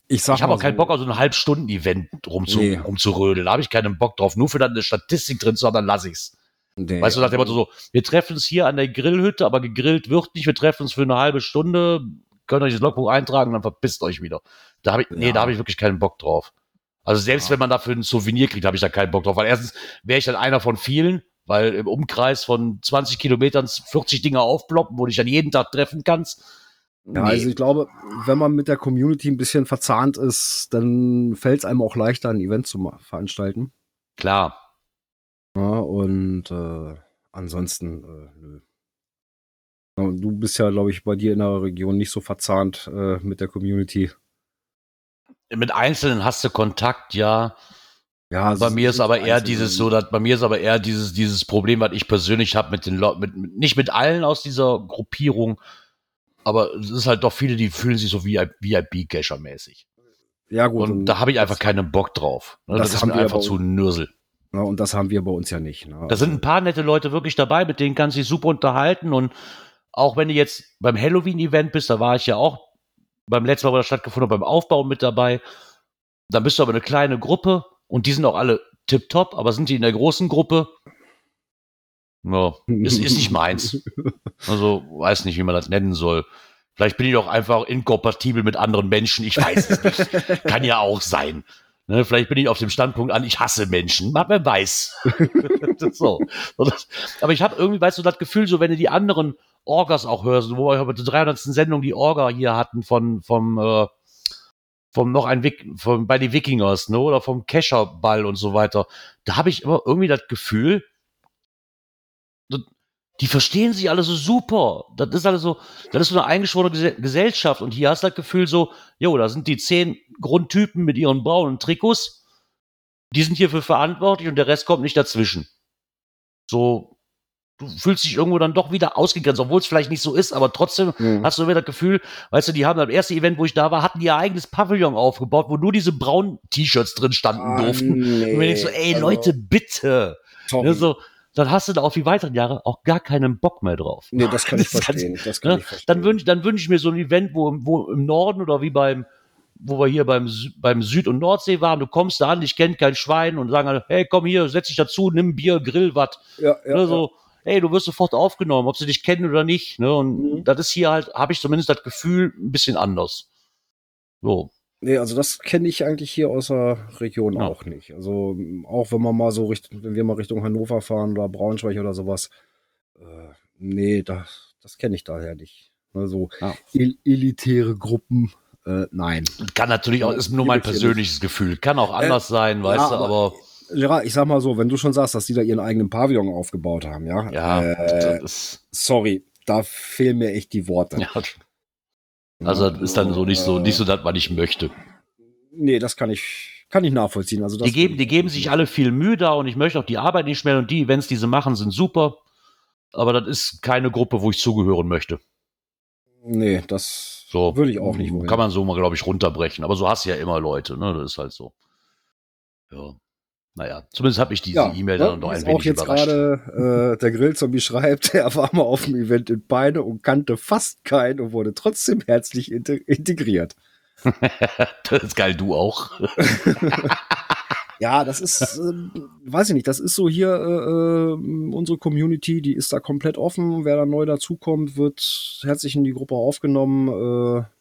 ich ich habe auch keinen so, Bock auf so ein Halbstunden-Event rumzu, Nee. rumzurödeln. Da habe ich keinen Bock drauf. Nur für dann eine Statistik drin zu haben, dann lasse ich's. Nee, Weißt du, nach dem Motto so, wir treffen uns hier an der Grillhütte, aber gegrillt wird nicht. Wir treffen uns für eine halbe Stunde, könnt euch das Logbuch eintragen, dann verpisst euch wieder. Da habe ich, nee, Ja. da habe ich wirklich keinen Bock drauf. Also selbst Ja. wenn man dafür ein Souvenir kriegt, habe ich da keinen Bock drauf. Weil erstens wäre ich dann einer von vielen, weil im Umkreis von 20 Kilometern 40 Dinge aufploppen, wo du dich dann jeden Tag treffen kannst. Ja, also ich glaube, wenn man mit der Community ein bisschen verzahnt ist, dann fällt es einem auch leichter, ein Event zu veranstalten. Klar. Ja, und äh, ansonsten, äh, nö. Du bist ja, glaube ich, bei dir in der Region nicht so verzahnt äh, mit der Community. Mit Einzelnen hast du Kontakt, ja. Ja, Bei es mir ist aber eher dieses so, dass bei mir ist aber eher dieses dieses Problem, was ich persönlich habe mit den Leuten, nicht mit allen aus dieser Gruppierung, aber es ist halt doch viele, die fühlen sich so wie VIP-Cacher mäßig. Ja, gut. Und da habe ich einfach keinen Bock drauf. Ne, das Das, ist mir einfach zu Nürsel. Ja, und das haben wir bei uns ja nicht. Ne? Da sind ein paar nette Leute wirklich dabei, mit denen kannst du dich super unterhalten. Und auch wenn du jetzt beim Halloween-Event bist, da war ich ja auch beim letzten Mal, wo das stattgefunden hat, beim Aufbau mit dabei. Dann bist du aber eine kleine Gruppe und die sind auch alle tipptopp, aber sind die in der großen Gruppe? Ja, ist, ist nicht meins. Also, weiß nicht, wie man das nennen soll. Vielleicht bin ich auch einfach inkompatibel mit anderen Menschen. Ich weiß es nicht. Kann ja auch sein. Ne, vielleicht bin ich auf dem Standpunkt an, ich hasse Menschen. Man, wer weiß. so. Das, aber ich habe irgendwie, weißt du, das Gefühl, so wenn du die anderen Orgas auch hörst, wo wir bei der 300. Sendung die Orga hier hatten von, vom, äh, vom noch ein Wik vom, bei den Wikingers, ne, oder vom Kescherball und so weiter. Da habe ich immer irgendwie das Gefühl, die verstehen sich alle so super. Das ist alles so, das ist so eine eingeschworene Gesellschaft. Und hier hast du das Gefühl so, jo, da sind die zehn Grundtypen mit ihren braunen Trikots. Die sind hierfür verantwortlich und der Rest kommt nicht dazwischen. So, du fühlst dich irgendwo dann doch wieder ausgegrenzt, obwohl es vielleicht nicht so ist, aber trotzdem mhm. hast du wieder das Gefühl, weißt du, die haben beim ersten Event, wo ich da war, hatten ihr eigenes Pavillon aufgebaut, wo nur diese braunen T-Shirts drin standen ah, durften. Nee. Und wenn ich so, ey, also, Leute, bitte. Ne, so, dann hast du da auf die weiteren Jahre auch gar keinen Bock mehr drauf. Nee, das kann ich verstehen. das kann ne? ich verstehen. Dann wünsche dann wünsch ich mir so ein Event, wo, wo im Norden oder wie beim, wo wir hier beim, beim Süd- und Nordsee waren, du kommst da an, ich kenne kein Schwein und sagen, hey, komm hier, setz dich dazu, nimm Bier, grill was. Ja, ja, ne, so, ja. hey, du wirst sofort aufgenommen, ob sie dich kennen oder nicht. Ne? Und mhm. das ist hier halt, habe ich zumindest das Gefühl, ein bisschen anders. So. Nee, also das kenne ich eigentlich hier aus der Region ja. auch nicht. Also auch wenn man mal so Richtung, wenn wir mal Richtung Hannover fahren oder Braunschweig oder sowas, äh, nee, das, das kenne ich daher nicht. Also ja. el elitäre Gruppen, äh, nein. Kann natürlich auch, ist nur mein persönliches Gefühl. Kann auch anders äh, sein, weißt ja, du, aber. Ja, ich sag mal so, wenn du schon sagst, dass die da ihren eigenen Pavillon aufgebaut haben, ja. Ja, äh, sorry, da fehlen mir echt die Worte. Ja, also das ist dann so nicht so, nicht so, dass man nicht möchte. Nee, das kann ich, kann ich nachvollziehen. Also die geben, die geben sich alle viel Mühe da und ich möchte auch die Arbeit nicht mehr und die Events, die sie machen, sind super. Aber das ist keine Gruppe, wo ich zugehören möchte. Nee, das so, würde ich auch nicht wollen. Kann man so mal, glaube ich, runterbrechen. Aber so hast du ja immer Leute, ne? Das ist halt so. Ja. Naja, zumindest habe ich diese ja, E-Mail dann noch ein wenig auch jetzt gerade äh, der Grillzombie schreibt, er war mal auf dem Event in Beine und kannte fast keinen und wurde trotzdem herzlich integriert. das ist geil, du auch. ja, das ist, äh, weiß ich nicht, das ist so hier äh, äh, unsere Community, die ist da komplett offen. Wer da neu dazukommt, wird herzlich in die Gruppe aufgenommen. Äh,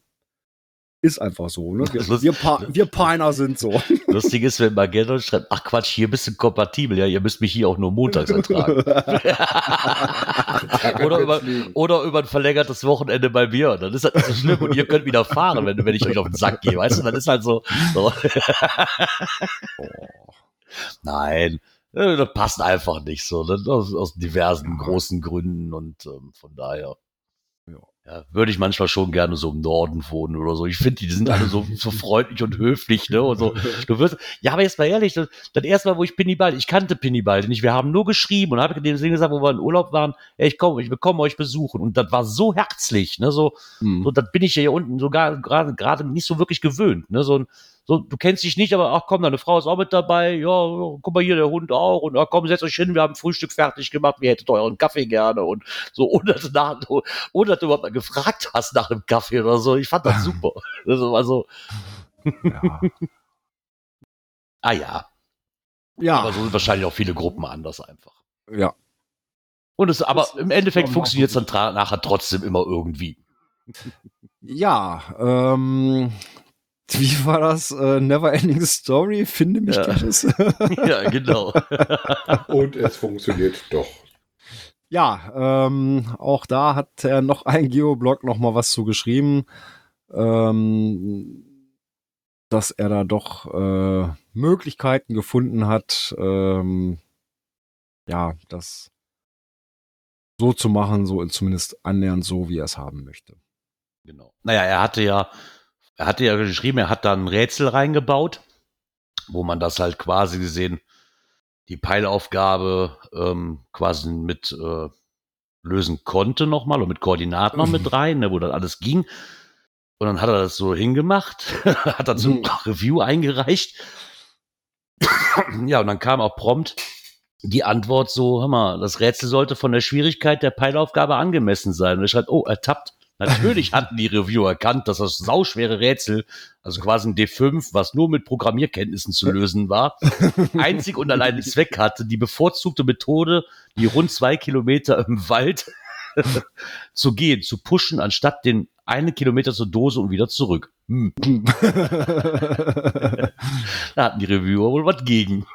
ist einfach so, ne? Wir, wir, pa wir Piner sind so. Lustig ist, wenn Magellan schreibt, ach Quatsch, hier bist du kompatibel, ja, ihr müsst mich hier auch nur montags ertragen. oder, über, oder über ein verlängertes Wochenende bei mir. Dann ist das nicht so schlimm und ihr könnt wieder fahren, wenn, wenn ich euch auf den Sack gehe, weißt du? Dann ist halt so. so. Nein. Das passt einfach nicht so, ne? aus, aus diversen großen Gründen und ähm, von daher. Ja, würde ich manchmal schon gerne so im Norden wohnen oder so. Ich finde, die sind alle so, so freundlich und höflich, ne? Und so. Du wirst, ja, aber jetzt mal ehrlich, das, das erste Mal, wo ich Pinnibald, ich kannte Pinnibald nicht. Wir haben nur geschrieben und habe dem gesagt, wo wir in Urlaub waren, ey, ich komme, ich bekomme euch besuchen. Und das war so herzlich, ne? So, mhm. so das bin ich ja hier unten sogar gerade gerade nicht so wirklich gewöhnt, ne? So ein so, du kennst dich nicht, aber ach komm, deine Frau ist auch mit dabei. Ja, guck mal hier, der Hund auch. Und ach komm, setzt euch hin, wir haben Frühstück fertig gemacht, wir hättet euren Kaffee gerne. Und so, ohne dass, nach, ohne dass du überhaupt mal gefragt hast nach dem Kaffee oder so. Ich fand das super. Also, also ja. ah ja. Ja. Aber so sind wahrscheinlich auch viele Gruppen anders einfach. Ja. Und es, aber das im Endeffekt funktioniert es dann nachher trotzdem immer irgendwie. Ja, ähm, wie war das? Äh, Never Ending Story? Finde mich ja. ja, genau. Und es funktioniert doch. Ja, ähm, auch da hat er noch ein Geoblog noch mal was zu geschrieben, ähm, dass er da doch äh, Möglichkeiten gefunden hat, ähm, ja, das so zu machen, so zumindest annähernd so, wie er es haben möchte. Genau. Naja, er hatte ja er hatte ja geschrieben, er hat da ein Rätsel reingebaut, wo man das halt quasi gesehen, die Peilaufgabe ähm, quasi mit äh, lösen konnte nochmal und mit Koordinaten noch mit rein, ne, wo das alles ging. Und dann hat er das so hingemacht, hat dann so ein mhm. Review eingereicht. ja, und dann kam auch prompt die Antwort so, hör mal, das Rätsel sollte von der Schwierigkeit der Peilaufgabe angemessen sein. Und er schreibt, oh, ertappt. Natürlich hatten die Reviewer erkannt, dass das sauschwere Rätsel, also quasi ein D5, was nur mit Programmierkenntnissen zu lösen war, einzig und allein Zweck hatte, die bevorzugte Methode, die rund zwei Kilometer im Wald zu gehen, zu pushen, anstatt den einen Kilometer zur Dose und wieder zurück. Hm. da hatten die Reviewer wohl was gegen.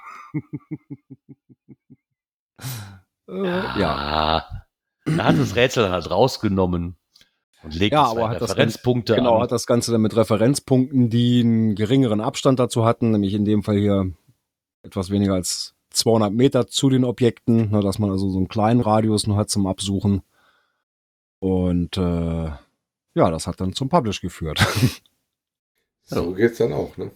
Äh, ja. Er hat das Rätsel halt rausgenommen Und legt Ja, zwei aber hat das Referenzpunkte Genau, an. hat das Ganze dann mit Referenzpunkten, die einen geringeren Abstand dazu hatten, nämlich in dem Fall hier etwas weniger als 200 Meter zu den Objekten, ne, dass man also so einen kleinen Radius nur hat zum Absuchen. Und äh, ja, das hat dann zum Publish geführt. So geht's dann auch, ne?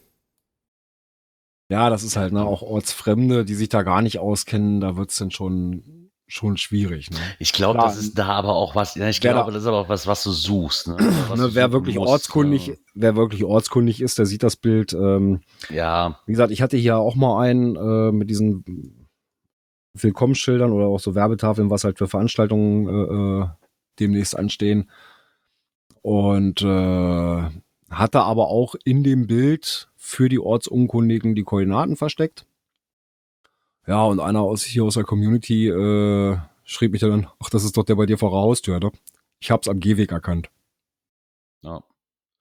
ja, das ist halt ne, auch Ortsfremde, die sich da gar nicht auskennen, da wird's dann schon, schon schwierig. Ne? Ich glaube, das ist da aber auch was, ja, ich glaube, da- das ist aber auch was, was du suchst. Ne? Was Ne, du wer wirklich musst, ortskundig, ne? wer wirklich ortskundig ist, der sieht das Bild. Ähm, Ja, Wie gesagt, ich hatte hier auch mal einen äh, mit diesen Willkommensschildern oder auch so Werbetafeln, was halt für Veranstaltungen äh, äh, demnächst anstehen. Und äh, hatte aber auch in dem Bild für die Ortsunkundigen die Koordinaten versteckt. Ja, und einer aus hier aus der Community äh, schrieb mich dann, ach, das ist doch der bei dir vor der Haustür, ne? Ich hab's am Gehweg erkannt. ja.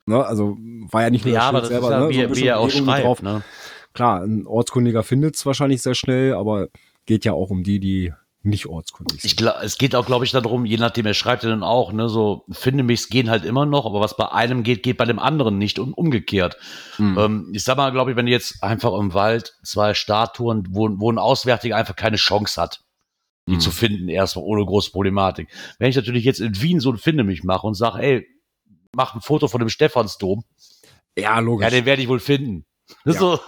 Ne? Also war ja nicht nur ja das aber Schild selber, ja, ne? wie, so wie er auch schreibt. drauf. Ne? Klar, ein Ortskundiger findet es wahrscheinlich sehr schnell, aber geht ja auch um die, die nicht ortskundig sind. Ich glaub, es geht auch, glaube ich, darum, je nachdem, er schreibt ja dann auch, ne, so finde michs gehen halt immer noch, aber was bei einem geht, geht bei dem anderen nicht und umgekehrt. Mhm. Ähm, ich sag mal, glaube ich, wenn jetzt einfach im Wald zwei Statuen, wo, wo ein Auswärtiger einfach keine Chance hat, die Mhm. zu finden, erstmal ohne große Problematik. Wenn ich natürlich jetzt in Wien so ein Finde mich mache und sage, ey, mach ein Foto von dem Stephansdom, ja, logisch. ja, den werde ich wohl finden. Ja. So,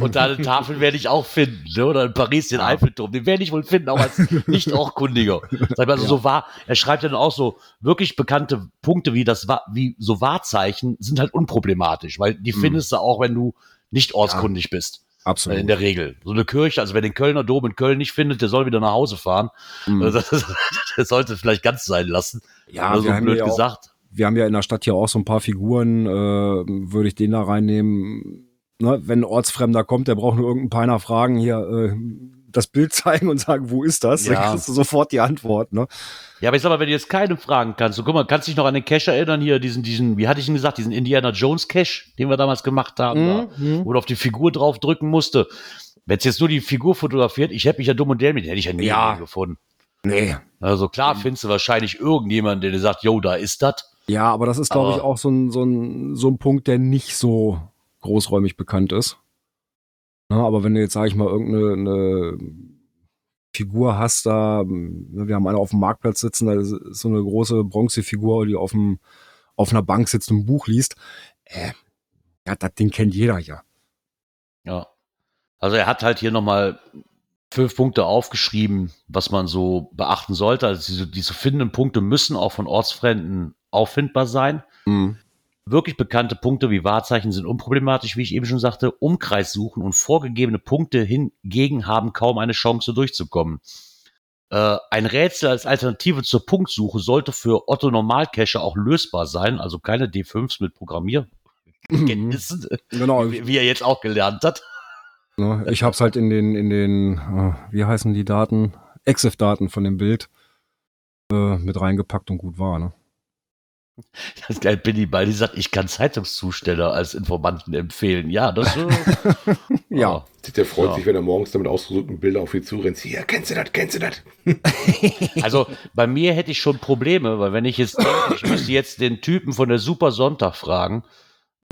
und da eine Tafel werde ich auch finden, ne? oder in Paris den Ja. Eiffelturm, den werde ich wohl finden, auch als nicht auch Kundiger. Sag mal, also Ja. so wahr, er schreibt ja dann auch so wirklich bekannte Punkte wie das wie so Wahrzeichen sind halt unproblematisch, weil die Mhm. findest du auch, wenn du nicht ortskundig bist. Äh, Absolut. In der Regel. So eine Kirche, also wer den Kölner Dom in Köln nicht findet, der soll wieder nach Hause fahren. Mhm. Also Das, das sollte vielleicht ganz sein lassen. ja, also wir, haben blöd ja auch, gesagt. wir haben ja in der Stadt hier auch so ein paar Figuren, äh, würde ich den da reinnehmen. Ne, wenn ein Ortsfremder kommt, der braucht nur irgendein Peiner fragen, hier äh, das Bild zeigen und sagen, wo ist das? Ja. Dann kriegst du sofort die Antwort. Ne? Ja, aber ich sag mal, wenn du jetzt keine fragen kannst, so guck mal, kannst du dich noch an den Cache erinnern hier, diesen, diesen, wie hatte ich ihn gesagt, diesen Indiana Jones Cache, den wir damals gemacht haben, da, Mhm. wo du auf die Figur drauf drücken musste. Wenn es jetzt nur die Figur fotografiert, ich hätte mich ja dumm und dämlich, hätte ich ja nie Ja. gefunden. Nee. Also klar findest du wahrscheinlich irgendjemanden, der dir sagt, yo, da ist das. Ja, aber das ist, glaube ich, auch so ein, so, ein, so ein Punkt, der nicht so großräumig bekannt ist. Na, aber wenn du jetzt, sage ich mal, irgendeine eine Figur hast, da, ne, wir haben eine auf dem Marktplatz sitzen, da ist so eine große Bronzefigur, die auf, dem, auf einer Bank sitzt und ein Buch liest. Äh, ja, das Ding kennt jeder ja. Ja. Also er hat halt hier nochmal fünf Punkte aufgeschrieben, was man so beachten sollte. Also diese, diese findenden Punkte müssen auch von Ortsfremden auffindbar sein. Wirklich bekannte Punkte wie Wahrzeichen sind unproblematisch, wie ich eben schon sagte. Umkreis suchen und vorgegebene Punkte hingegen haben kaum eine Chance durchzukommen. Äh, ein Rätsel als Alternative zur Punktsuche sollte für Otto Normalcacher auch lösbar sein, also keine D5s mit Programmierkenntnissen, Genau, wie, wie er jetzt auch gelernt hat. ne, ich hab's halt in den, in den, äh, wie heißen die Daten? EXIF-Daten von dem Bild äh, mit reingepackt und gut war, ne? Das ist geil, Billy Baldi sagt, ich kann Zeitungszusteller als Informanten empfehlen. Ja, das äh, Ja. Der freut Ja. sich, wenn er morgens damit ausgedrückten Bilder auf ihn zurennt. Hier, kennst du das, kennst du das? Also bei mir hätte ich schon Probleme, weil wenn ich jetzt denke, ich müsste jetzt den Typen von der Super Sonntag fragen,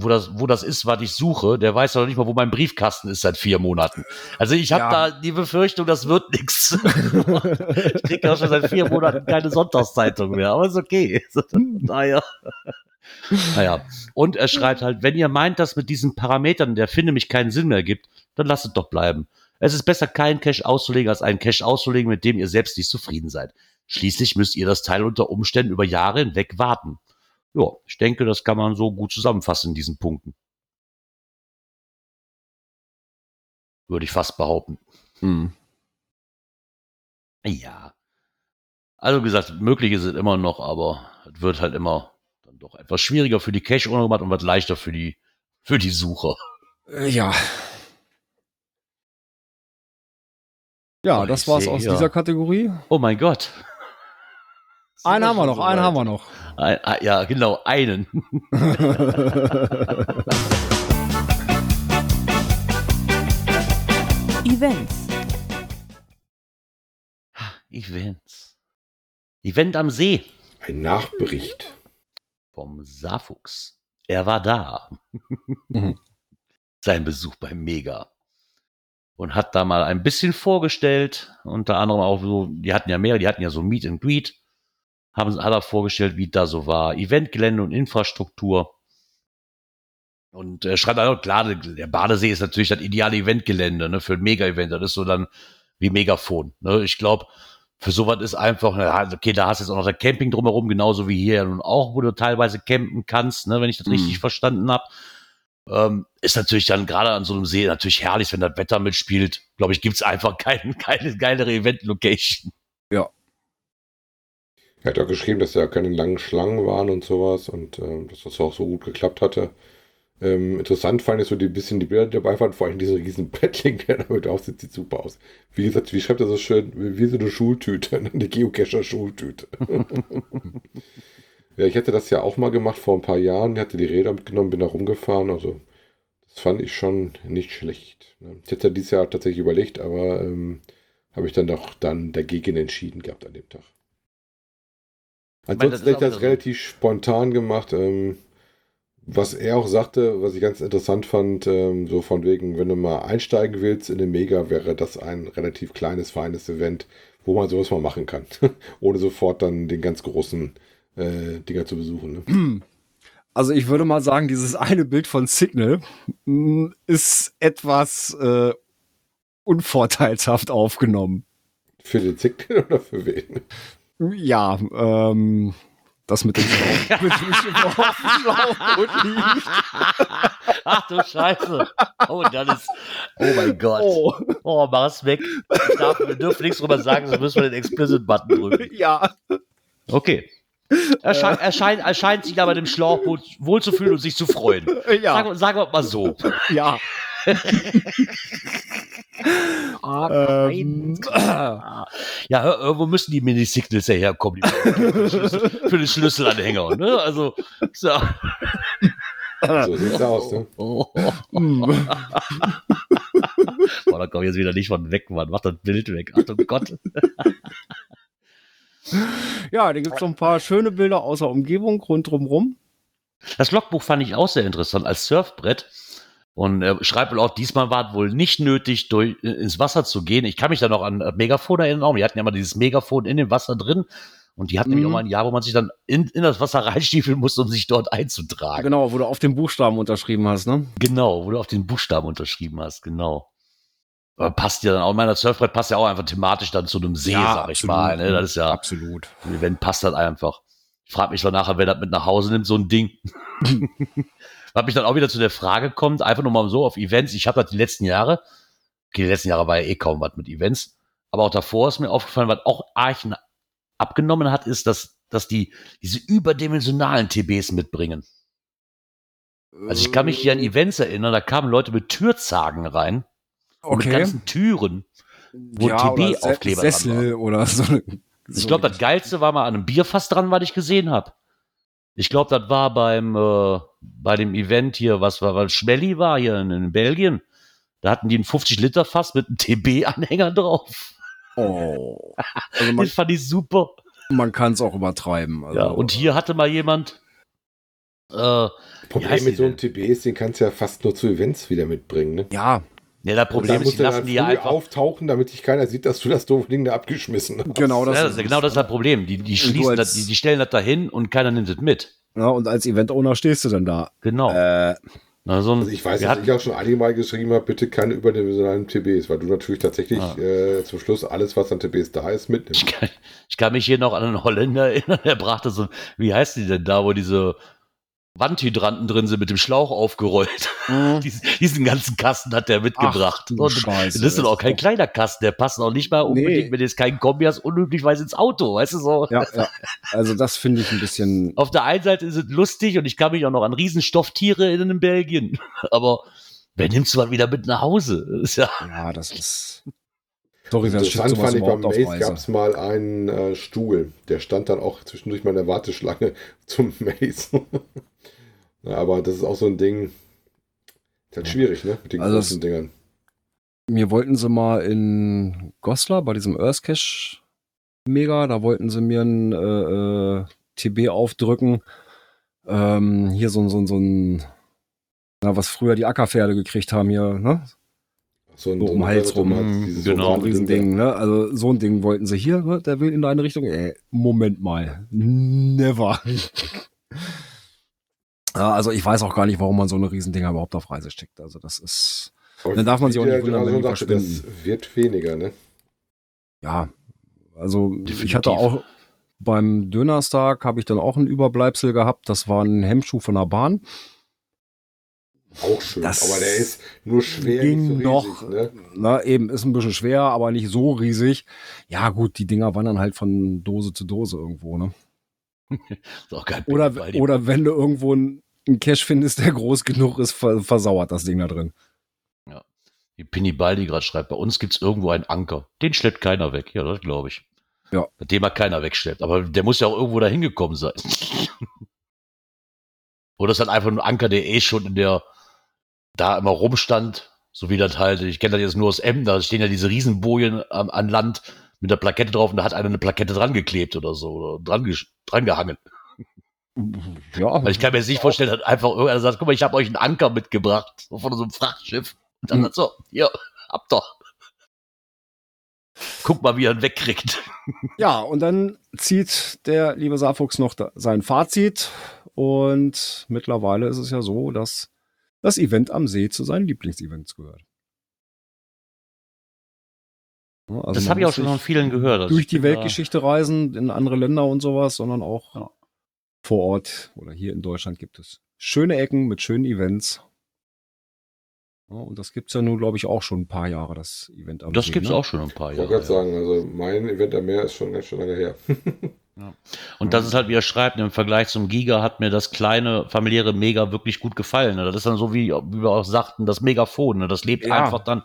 wo das, wo das ist, was ich suche, der weiß doch nicht mal, wo mein Briefkasten ist seit vier Monaten. Also ich habe Ja. da die Befürchtung, das wird nichts. Ich kriege auch schon seit vier Monaten keine Sonntagszeitung mehr, aber ist okay. Naja. Naja. Und er schreibt halt, wenn ihr meint, dass mit diesen Parametern der Finde mich keinen Sinn mehr gibt, dann lasst es doch bleiben. Es ist besser, keinen Cache auszulegen, als einen Cache auszulegen, mit dem ihr selbst nicht zufrieden seid. Schließlich müsst ihr das Teil unter Umständen über Jahre hinweg warten. Ja, ich denke, das kann man so gut zusammenfassen in diesen Punkten. Würde ich fast behaupten. Mhm. Ja. Also gesagt, möglich ist es immer noch, aber es wird halt immer dann doch etwas schwieriger für die Cache-Owner und wird leichter für die, für die Sucher. Äh, Ja. Ja, Oh, das war's aus hier. dieser Kategorie. Oh mein Gott. Einen haben wir noch, einen haben wir noch. Ein, ja, genau, einen. Events. Events. Event am See. Ein Nachbericht. vom Saarfuchs. Er war da. Mhm. Sein Besuch beim Mega. Und hat da mal ein bisschen vorgestellt, unter anderem auch so, die hatten ja mehrere, die hatten ja so Meet and Greet, haben hat er vorgestellt, wie da so war, Eventgelände und Infrastruktur. Und äh, schreibt auch, klar, der Badesee ist natürlich das ideale Eventgelände ne, für ein Mega-Event. Das ist so dann wie Megafon. Ne? Ich glaube, für sowas ist einfach, na, okay, da hast du jetzt auch noch das Camping drumherum, genauso wie hier nun auch, wo du teilweise campen kannst, ne, wenn ich das Mhm. richtig verstanden habe. Ähm, ist natürlich dann gerade an so einem See natürlich herrlich, wenn das Wetter mitspielt. Glaube ich, gibt's einfach kein, keine geilere Event-Location. Er hat auch geschrieben, dass da keine langen Schlangen waren und sowas und ähm, dass das auch so gut geklappt hatte. Ähm, interessant fand ich so die bisschen die Bilder, die dabei waren, vor allem diese riesen Bettling, der damit aussieht, sieht super aus. Wie gesagt, wie schreibt er so schön, wie so eine Schultüte, eine Geocacher-Schultüte. ja, ich hätte das ja auch mal gemacht vor ein paar Jahren, ich hatte die Räder mitgenommen, bin da rumgefahren, also das fand ich schon nicht schlecht. ne. Ich hätte ja dieses Jahr tatsächlich überlegt, aber ähm, habe ich dann doch dann dagegen entschieden gehabt an dem Tag. Das Ansonsten ist hätte ich das so- relativ spontan gemacht. Ähm, was er auch sagte, was ich ganz interessant fand, ähm, so von wegen, wenn du mal einsteigen willst in den Mega, wäre das ein relativ kleines, feines Event, wo man sowas mal machen kann, ohne sofort dann den ganz großen äh, Dinger zu besuchen. Ne? Also ich würde mal sagen, dieses eine Bild von Signal mh, ist etwas äh, unvorteilshaft aufgenommen. Für den Zickten oder für wen? Ja, ähm, das mit dem Schlauch. mit dem Schlauch und liegt. Ach du Scheiße. Oh, das ist, oh mein Gott. Oh, Oh, mach's weg. Ich darf, wir dürfen nichts drüber sagen, sonst müssen wir den Explicit-Button drücken. ja. Okay. Er, sche er, scheint, er scheint sich aber dem Schlauch wohl, wohl zu fühlen und sich zu freuen. Ja. Sagen, sagen wir mal so. Ja. Ähm, Ja, irgendwo müssen die Mini-Signals ja herkommen. Die für den Schlüsselanhänger. Ne? Also, so. So sieht's aus. Ne? Oh, hm. Boah, da komm ich jetzt wieder nicht von weg, Mann. Mach das Bild weg. Achtung Gott. ja, da gibt es noch ein paar schöne Bilder außer Umgebung rundherum rum. Das Logbuch fand ich auch sehr interessant als Surfbrett. Und er schreibt wohl auch, diesmal war es wohl nicht nötig, durch, äh, ins Wasser zu gehen. Ich kann mich da noch an äh, Megafon erinnern. Die hatten ja mal dieses Megafon in dem Wasser drin. Und die hatten nämlich Mhm. auch mal ein Jahr, wo man sich dann in, in das Wasser reinstiefeln musste, um sich dort einzutragen. Genau, wo du auf den Buchstaben unterschrieben hast, ne? Genau, wo du auf den Buchstaben unterschrieben hast, genau. Aber passt ja dann auch, meiner Surfbrett passt ja auch einfach thematisch dann zu einem See, sag ich mal. Ne? Das ist ja, Absolut. wenn passt das einfach. Ich frage mich doch nachher, wer das mit nach Hause nimmt, so ein Ding. Was mich dann auch wieder zu der Frage kommt, einfach nur mal so auf Events. Ich habe das die letzten Jahre, okay, die letzten Jahre war ja eh kaum was mit Events, aber auch davor ist mir aufgefallen, was auch Archen abgenommen hat, ist, dass, dass die diese überdimensionalen TBs mitbringen. Also ich kann mich hier an Events erinnern, da kamen Leute mit Türzagen rein und mit Okay. ganzen Türen. wo ja, TB-Aufkleber dran Sessel oder so. eine- Ich glaube, das Geilste war mal an einem Bierfass dran, was ich gesehen habe. Ich glaube, das war beim äh, bei dem Event hier, was war, weil Schmelly war hier in, in Belgien. Da hatten die ein 50 Liter Fass mit einem TB-Anhänger drauf. Oh. Also man, Das fand ich super. man kann es auch übertreiben. Also, Ja, und hier hatte mal jemand. Äh, Problem mit so einem denn? TBs, den kannst du ja fast nur zu Events wieder mitbringen. Ne? Ja, ja, das Problem ist, die lassen die ja einfach. auftauchen, damit dich keiner sieht, dass du das doofe Ding da abgeschmissen hast. genau das ja, ist das, es. genau das ist das Problem. Die, die schließen das, die, die stellen das dahin und keiner nimmt es mit. Ja, und als Event-Owner stehst du dann da. Genau. Äh, Na, so ein- Also ich weiß, dass hatten- ich auch schon einige Mal geschrieben habe, bitte keine überdimensionalen TBs, weil du natürlich tatsächlich Ah. äh, zum Schluss alles, was an TBs da ist, Ich mitnimmst. kann, ich kann mich hier noch an einen Holländer erinnern, der brachte so, wie heißt die denn da, wo diese Wandhydranten drin sind, mit dem Schlauch aufgerollt. diesen, diesen ganzen Kasten hat der mitgebracht. Ach, Und Scheiße, das ist doch auch kein ist kleiner Kasten, der passt auch nicht mal unbedingt, Nee. wenn du jetzt keinen Kombi hast, unüblicherweise ins Auto, weißt du so. ja, ja. Also das finde ich ein bisschen. Auf der einen Seite ist es lustig und ich kann mich auch noch an Riesenstofftiere erinnern in Belgien. Aber wer nimmst du mal wieder mit nach Hause? Ja, Ja, das ist. Sorry, das sowas fand ich beim Maze gab es mal einen äh, Stuhl, der stand dann auch zwischendurch mal in der Warteschlange zum Maze. Ja, aber das ist auch so ein Ding, ist halt schwierig, ne? Mit den Also großen Dingern. Mir wollten sie mal in Goslar bei diesem Earth Cache Mega, da wollten sie mir ein äh, äh, TB aufdrücken. ähm, hier so, ein- so, ein- so ein, na, was früher die Ackerpferde gekriegt haben hier, ne? So ein, So um Hals rum. Genau. So ein Riesending, ne? Also so ein Ding wollten sie hier, ne? Der will in deine Richtung. Ey, Moment mal. Never. also ich weiß auch gar nicht, warum man so eine Riesendinger überhaupt auf Reise steckt. Also das ist, Aber Dann darf man sich auch nicht der wundern, wenn dachte, das wird weniger, ne? ja, also ich Definitiv. hatte auch beim Dönerstag habe ich dann auch ein Überbleibsel gehabt. Das war ein Hemmschuh von der Bahn. Auch schön. Das aber der ist nur schwer, ging so noch. riesig, ne? Na, eben, ist ein bisschen schwer, aber nicht so riesig. Ja, gut, die Dinger wandern halt von Dose zu Dose irgendwo, ne? Ist auch geil. Oder, die- oder wenn du irgendwo einen Cache findest, der groß genug ist, ver versauert das Ding da drin. Wie Pini Baldi gerade schreibt, bei uns gibt es irgendwo einen Anker. Den schleppt keiner weg. Ja, das glaube ich. Ja. Mit dem er keiner wegschleppt. Aber der muss ja auch irgendwo da hingekommen sein. Oder ist halt einfach ein Anker, der eh schon in der, da immer rumstand. So wie das halt, ich kenne das jetzt nur aus Emden, da stehen ja diese Riesenbojen am, an Land mit der Plakette drauf und da hat einer eine Plakette dran geklebt oder so, oder dran, dran gehangen. Ja, Weil ich kann mir jetzt nicht vorstellen, dass einfach irgendeiner sagt, guck mal, ich habe euch einen Anker mitgebracht, von so einem Frachtschiff. Und dann Mhm. sagt so, hier, habt doch. Guck mal, wie er ihn wegkriegt. ja, und dann zieht der liebe Saarfuchs noch da sein Fazit. Und mittlerweile ist es ja so, dass das Event am See zu seinen Lieblingsevents gehört. Also das habe ich auch schon von vielen gehört. Also Durch ich die Weltgeschichte reisen, in andere Länder und sowas, sondern auch Ja. vor Ort oder hier in Deutschland gibt es schöne Ecken mit schönen Events. Ja, und das gibt's ja nun, glaube ich, auch schon ein paar Jahre, das Event am Da, das See, gibt's ne? auch schon ein paar Ich Jahre. wollte gerade ja. sagen, also mein Event am Meer ist schon ganz schön lange her. Und das ist halt, wie er schreibt, im Vergleich zum Giga hat mir das kleine familiäre Mega wirklich gut gefallen. ne? Das ist dann so, wie, wie wir auch sagten, das Megafon. ne? Das lebt Ja. einfach dann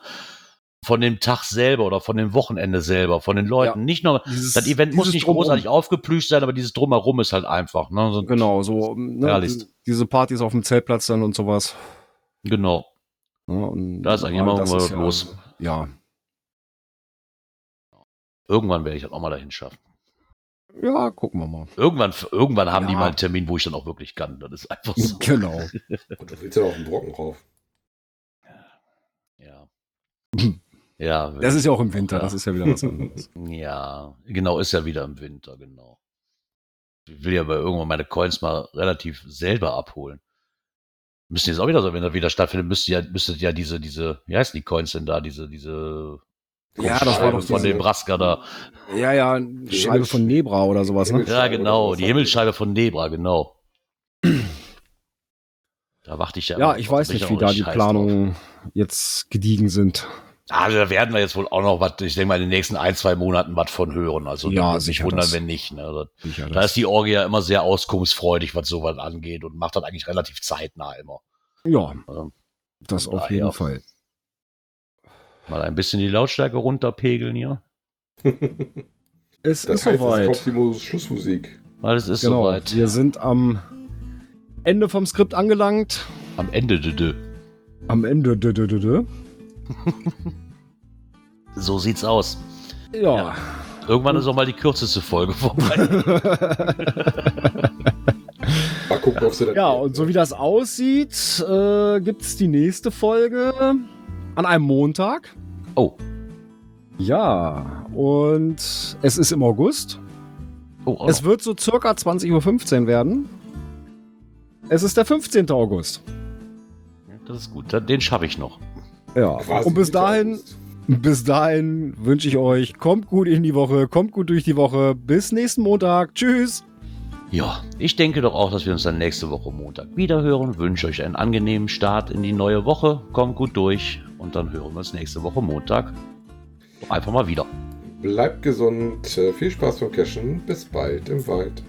von dem Tag selber oder von dem Wochenende selber, von den Leuten. Nicht nur, Dieses- das Event muss nicht Drumherum. großartig aufgeplüscht sein, aber dieses Drumherum ist halt einfach. Ne? So, Genau, so ne, diese Partys auf dem Zeltplatz dann und sowas. Genau. Ja, und Da ist eigentlich ja, immer irgendwas ist ja, los. Ja. Irgendwann werde ich das auch mal dahin schaffen. Ja, gucken wir mal. Irgendwann, irgendwann haben die Ja. mal einen Termin, wo ich dann auch wirklich kann. Das ist einfach so. Genau. Und du willst ja auf den Brocken rauf. Ja. ja. Das ist ja auch im Winter, Ja. das ist ja wieder was anderes. Ja, genau, ist ja wieder im Winter, genau. Ich will ja bei irgendwann meine Coins mal relativ selber abholen. Müssen jetzt auch wieder so, wenn das wieder stattfindet, müsst ihr ja, müsstet ja diese, diese, wie heißen die Coins denn da, diese, diese Ja, das war Scheibe doch von diese- Nebraska da. Ja, ja, Scheibe von Nebra oder sowas, ne? Ja, genau, die was? Himmelsscheibe von Nebra, genau. Da warte ich ja. Ja, ich weiß nicht, wie da die. Planungen jetzt gediegen sind. Also da werden wir jetzt wohl auch noch was, ich denke mal, in den nächsten ein, zwei Monaten was von hören. Also Ja, sicher, wundern, das- wenn nicht. Ne? Das- Sicher, Da ist die Orgie ja immer sehr auskunftsfreudig, was sowas angeht und macht das eigentlich relativ zeitnah immer. ja, Also, das auf jeden Fall. mal ein bisschen die Lautstärke runterpegeln hier. Es Das ist heißt, es soweit. kommt die Mo- Schlussmusik. Weil es ist Genau, soweit. wir sind am Ende vom Skript angelangt. Am Ende. dü- dü. Am Ende. dü- dü- dü- dü. So sieht's aus. Ja. Ja. Irgendwann ist auch mal die kürzeste Folge vorbei. Mal gucken, ob sie Ja, geht, und so ne? wie das aussieht, äh, gibt es die nächste Folge an einem Montag. Oh. Ja, und es ist im August. Oh, auch Es wird so circa 20.15 Uhr werden. Es ist der 15. August. das ist gut. Den schaffe ich noch. Ja, Quasi und bis dahin, August. Bis dahin wünsche ich euch, kommt gut in die Woche, kommt gut durch die Woche. Bis nächsten Montag. Tschüss. Ja, ich denke doch auch, dass wir uns dann nächste Woche Montag wiederhören. Wünsche euch einen angenehmen Start in die neue Woche. Kommt gut durch und dann hören wir uns nächste Woche Montag doch einfach mal wieder. Bleibt gesund, äh, viel Spaß beim Cashen, bis bald im Wald.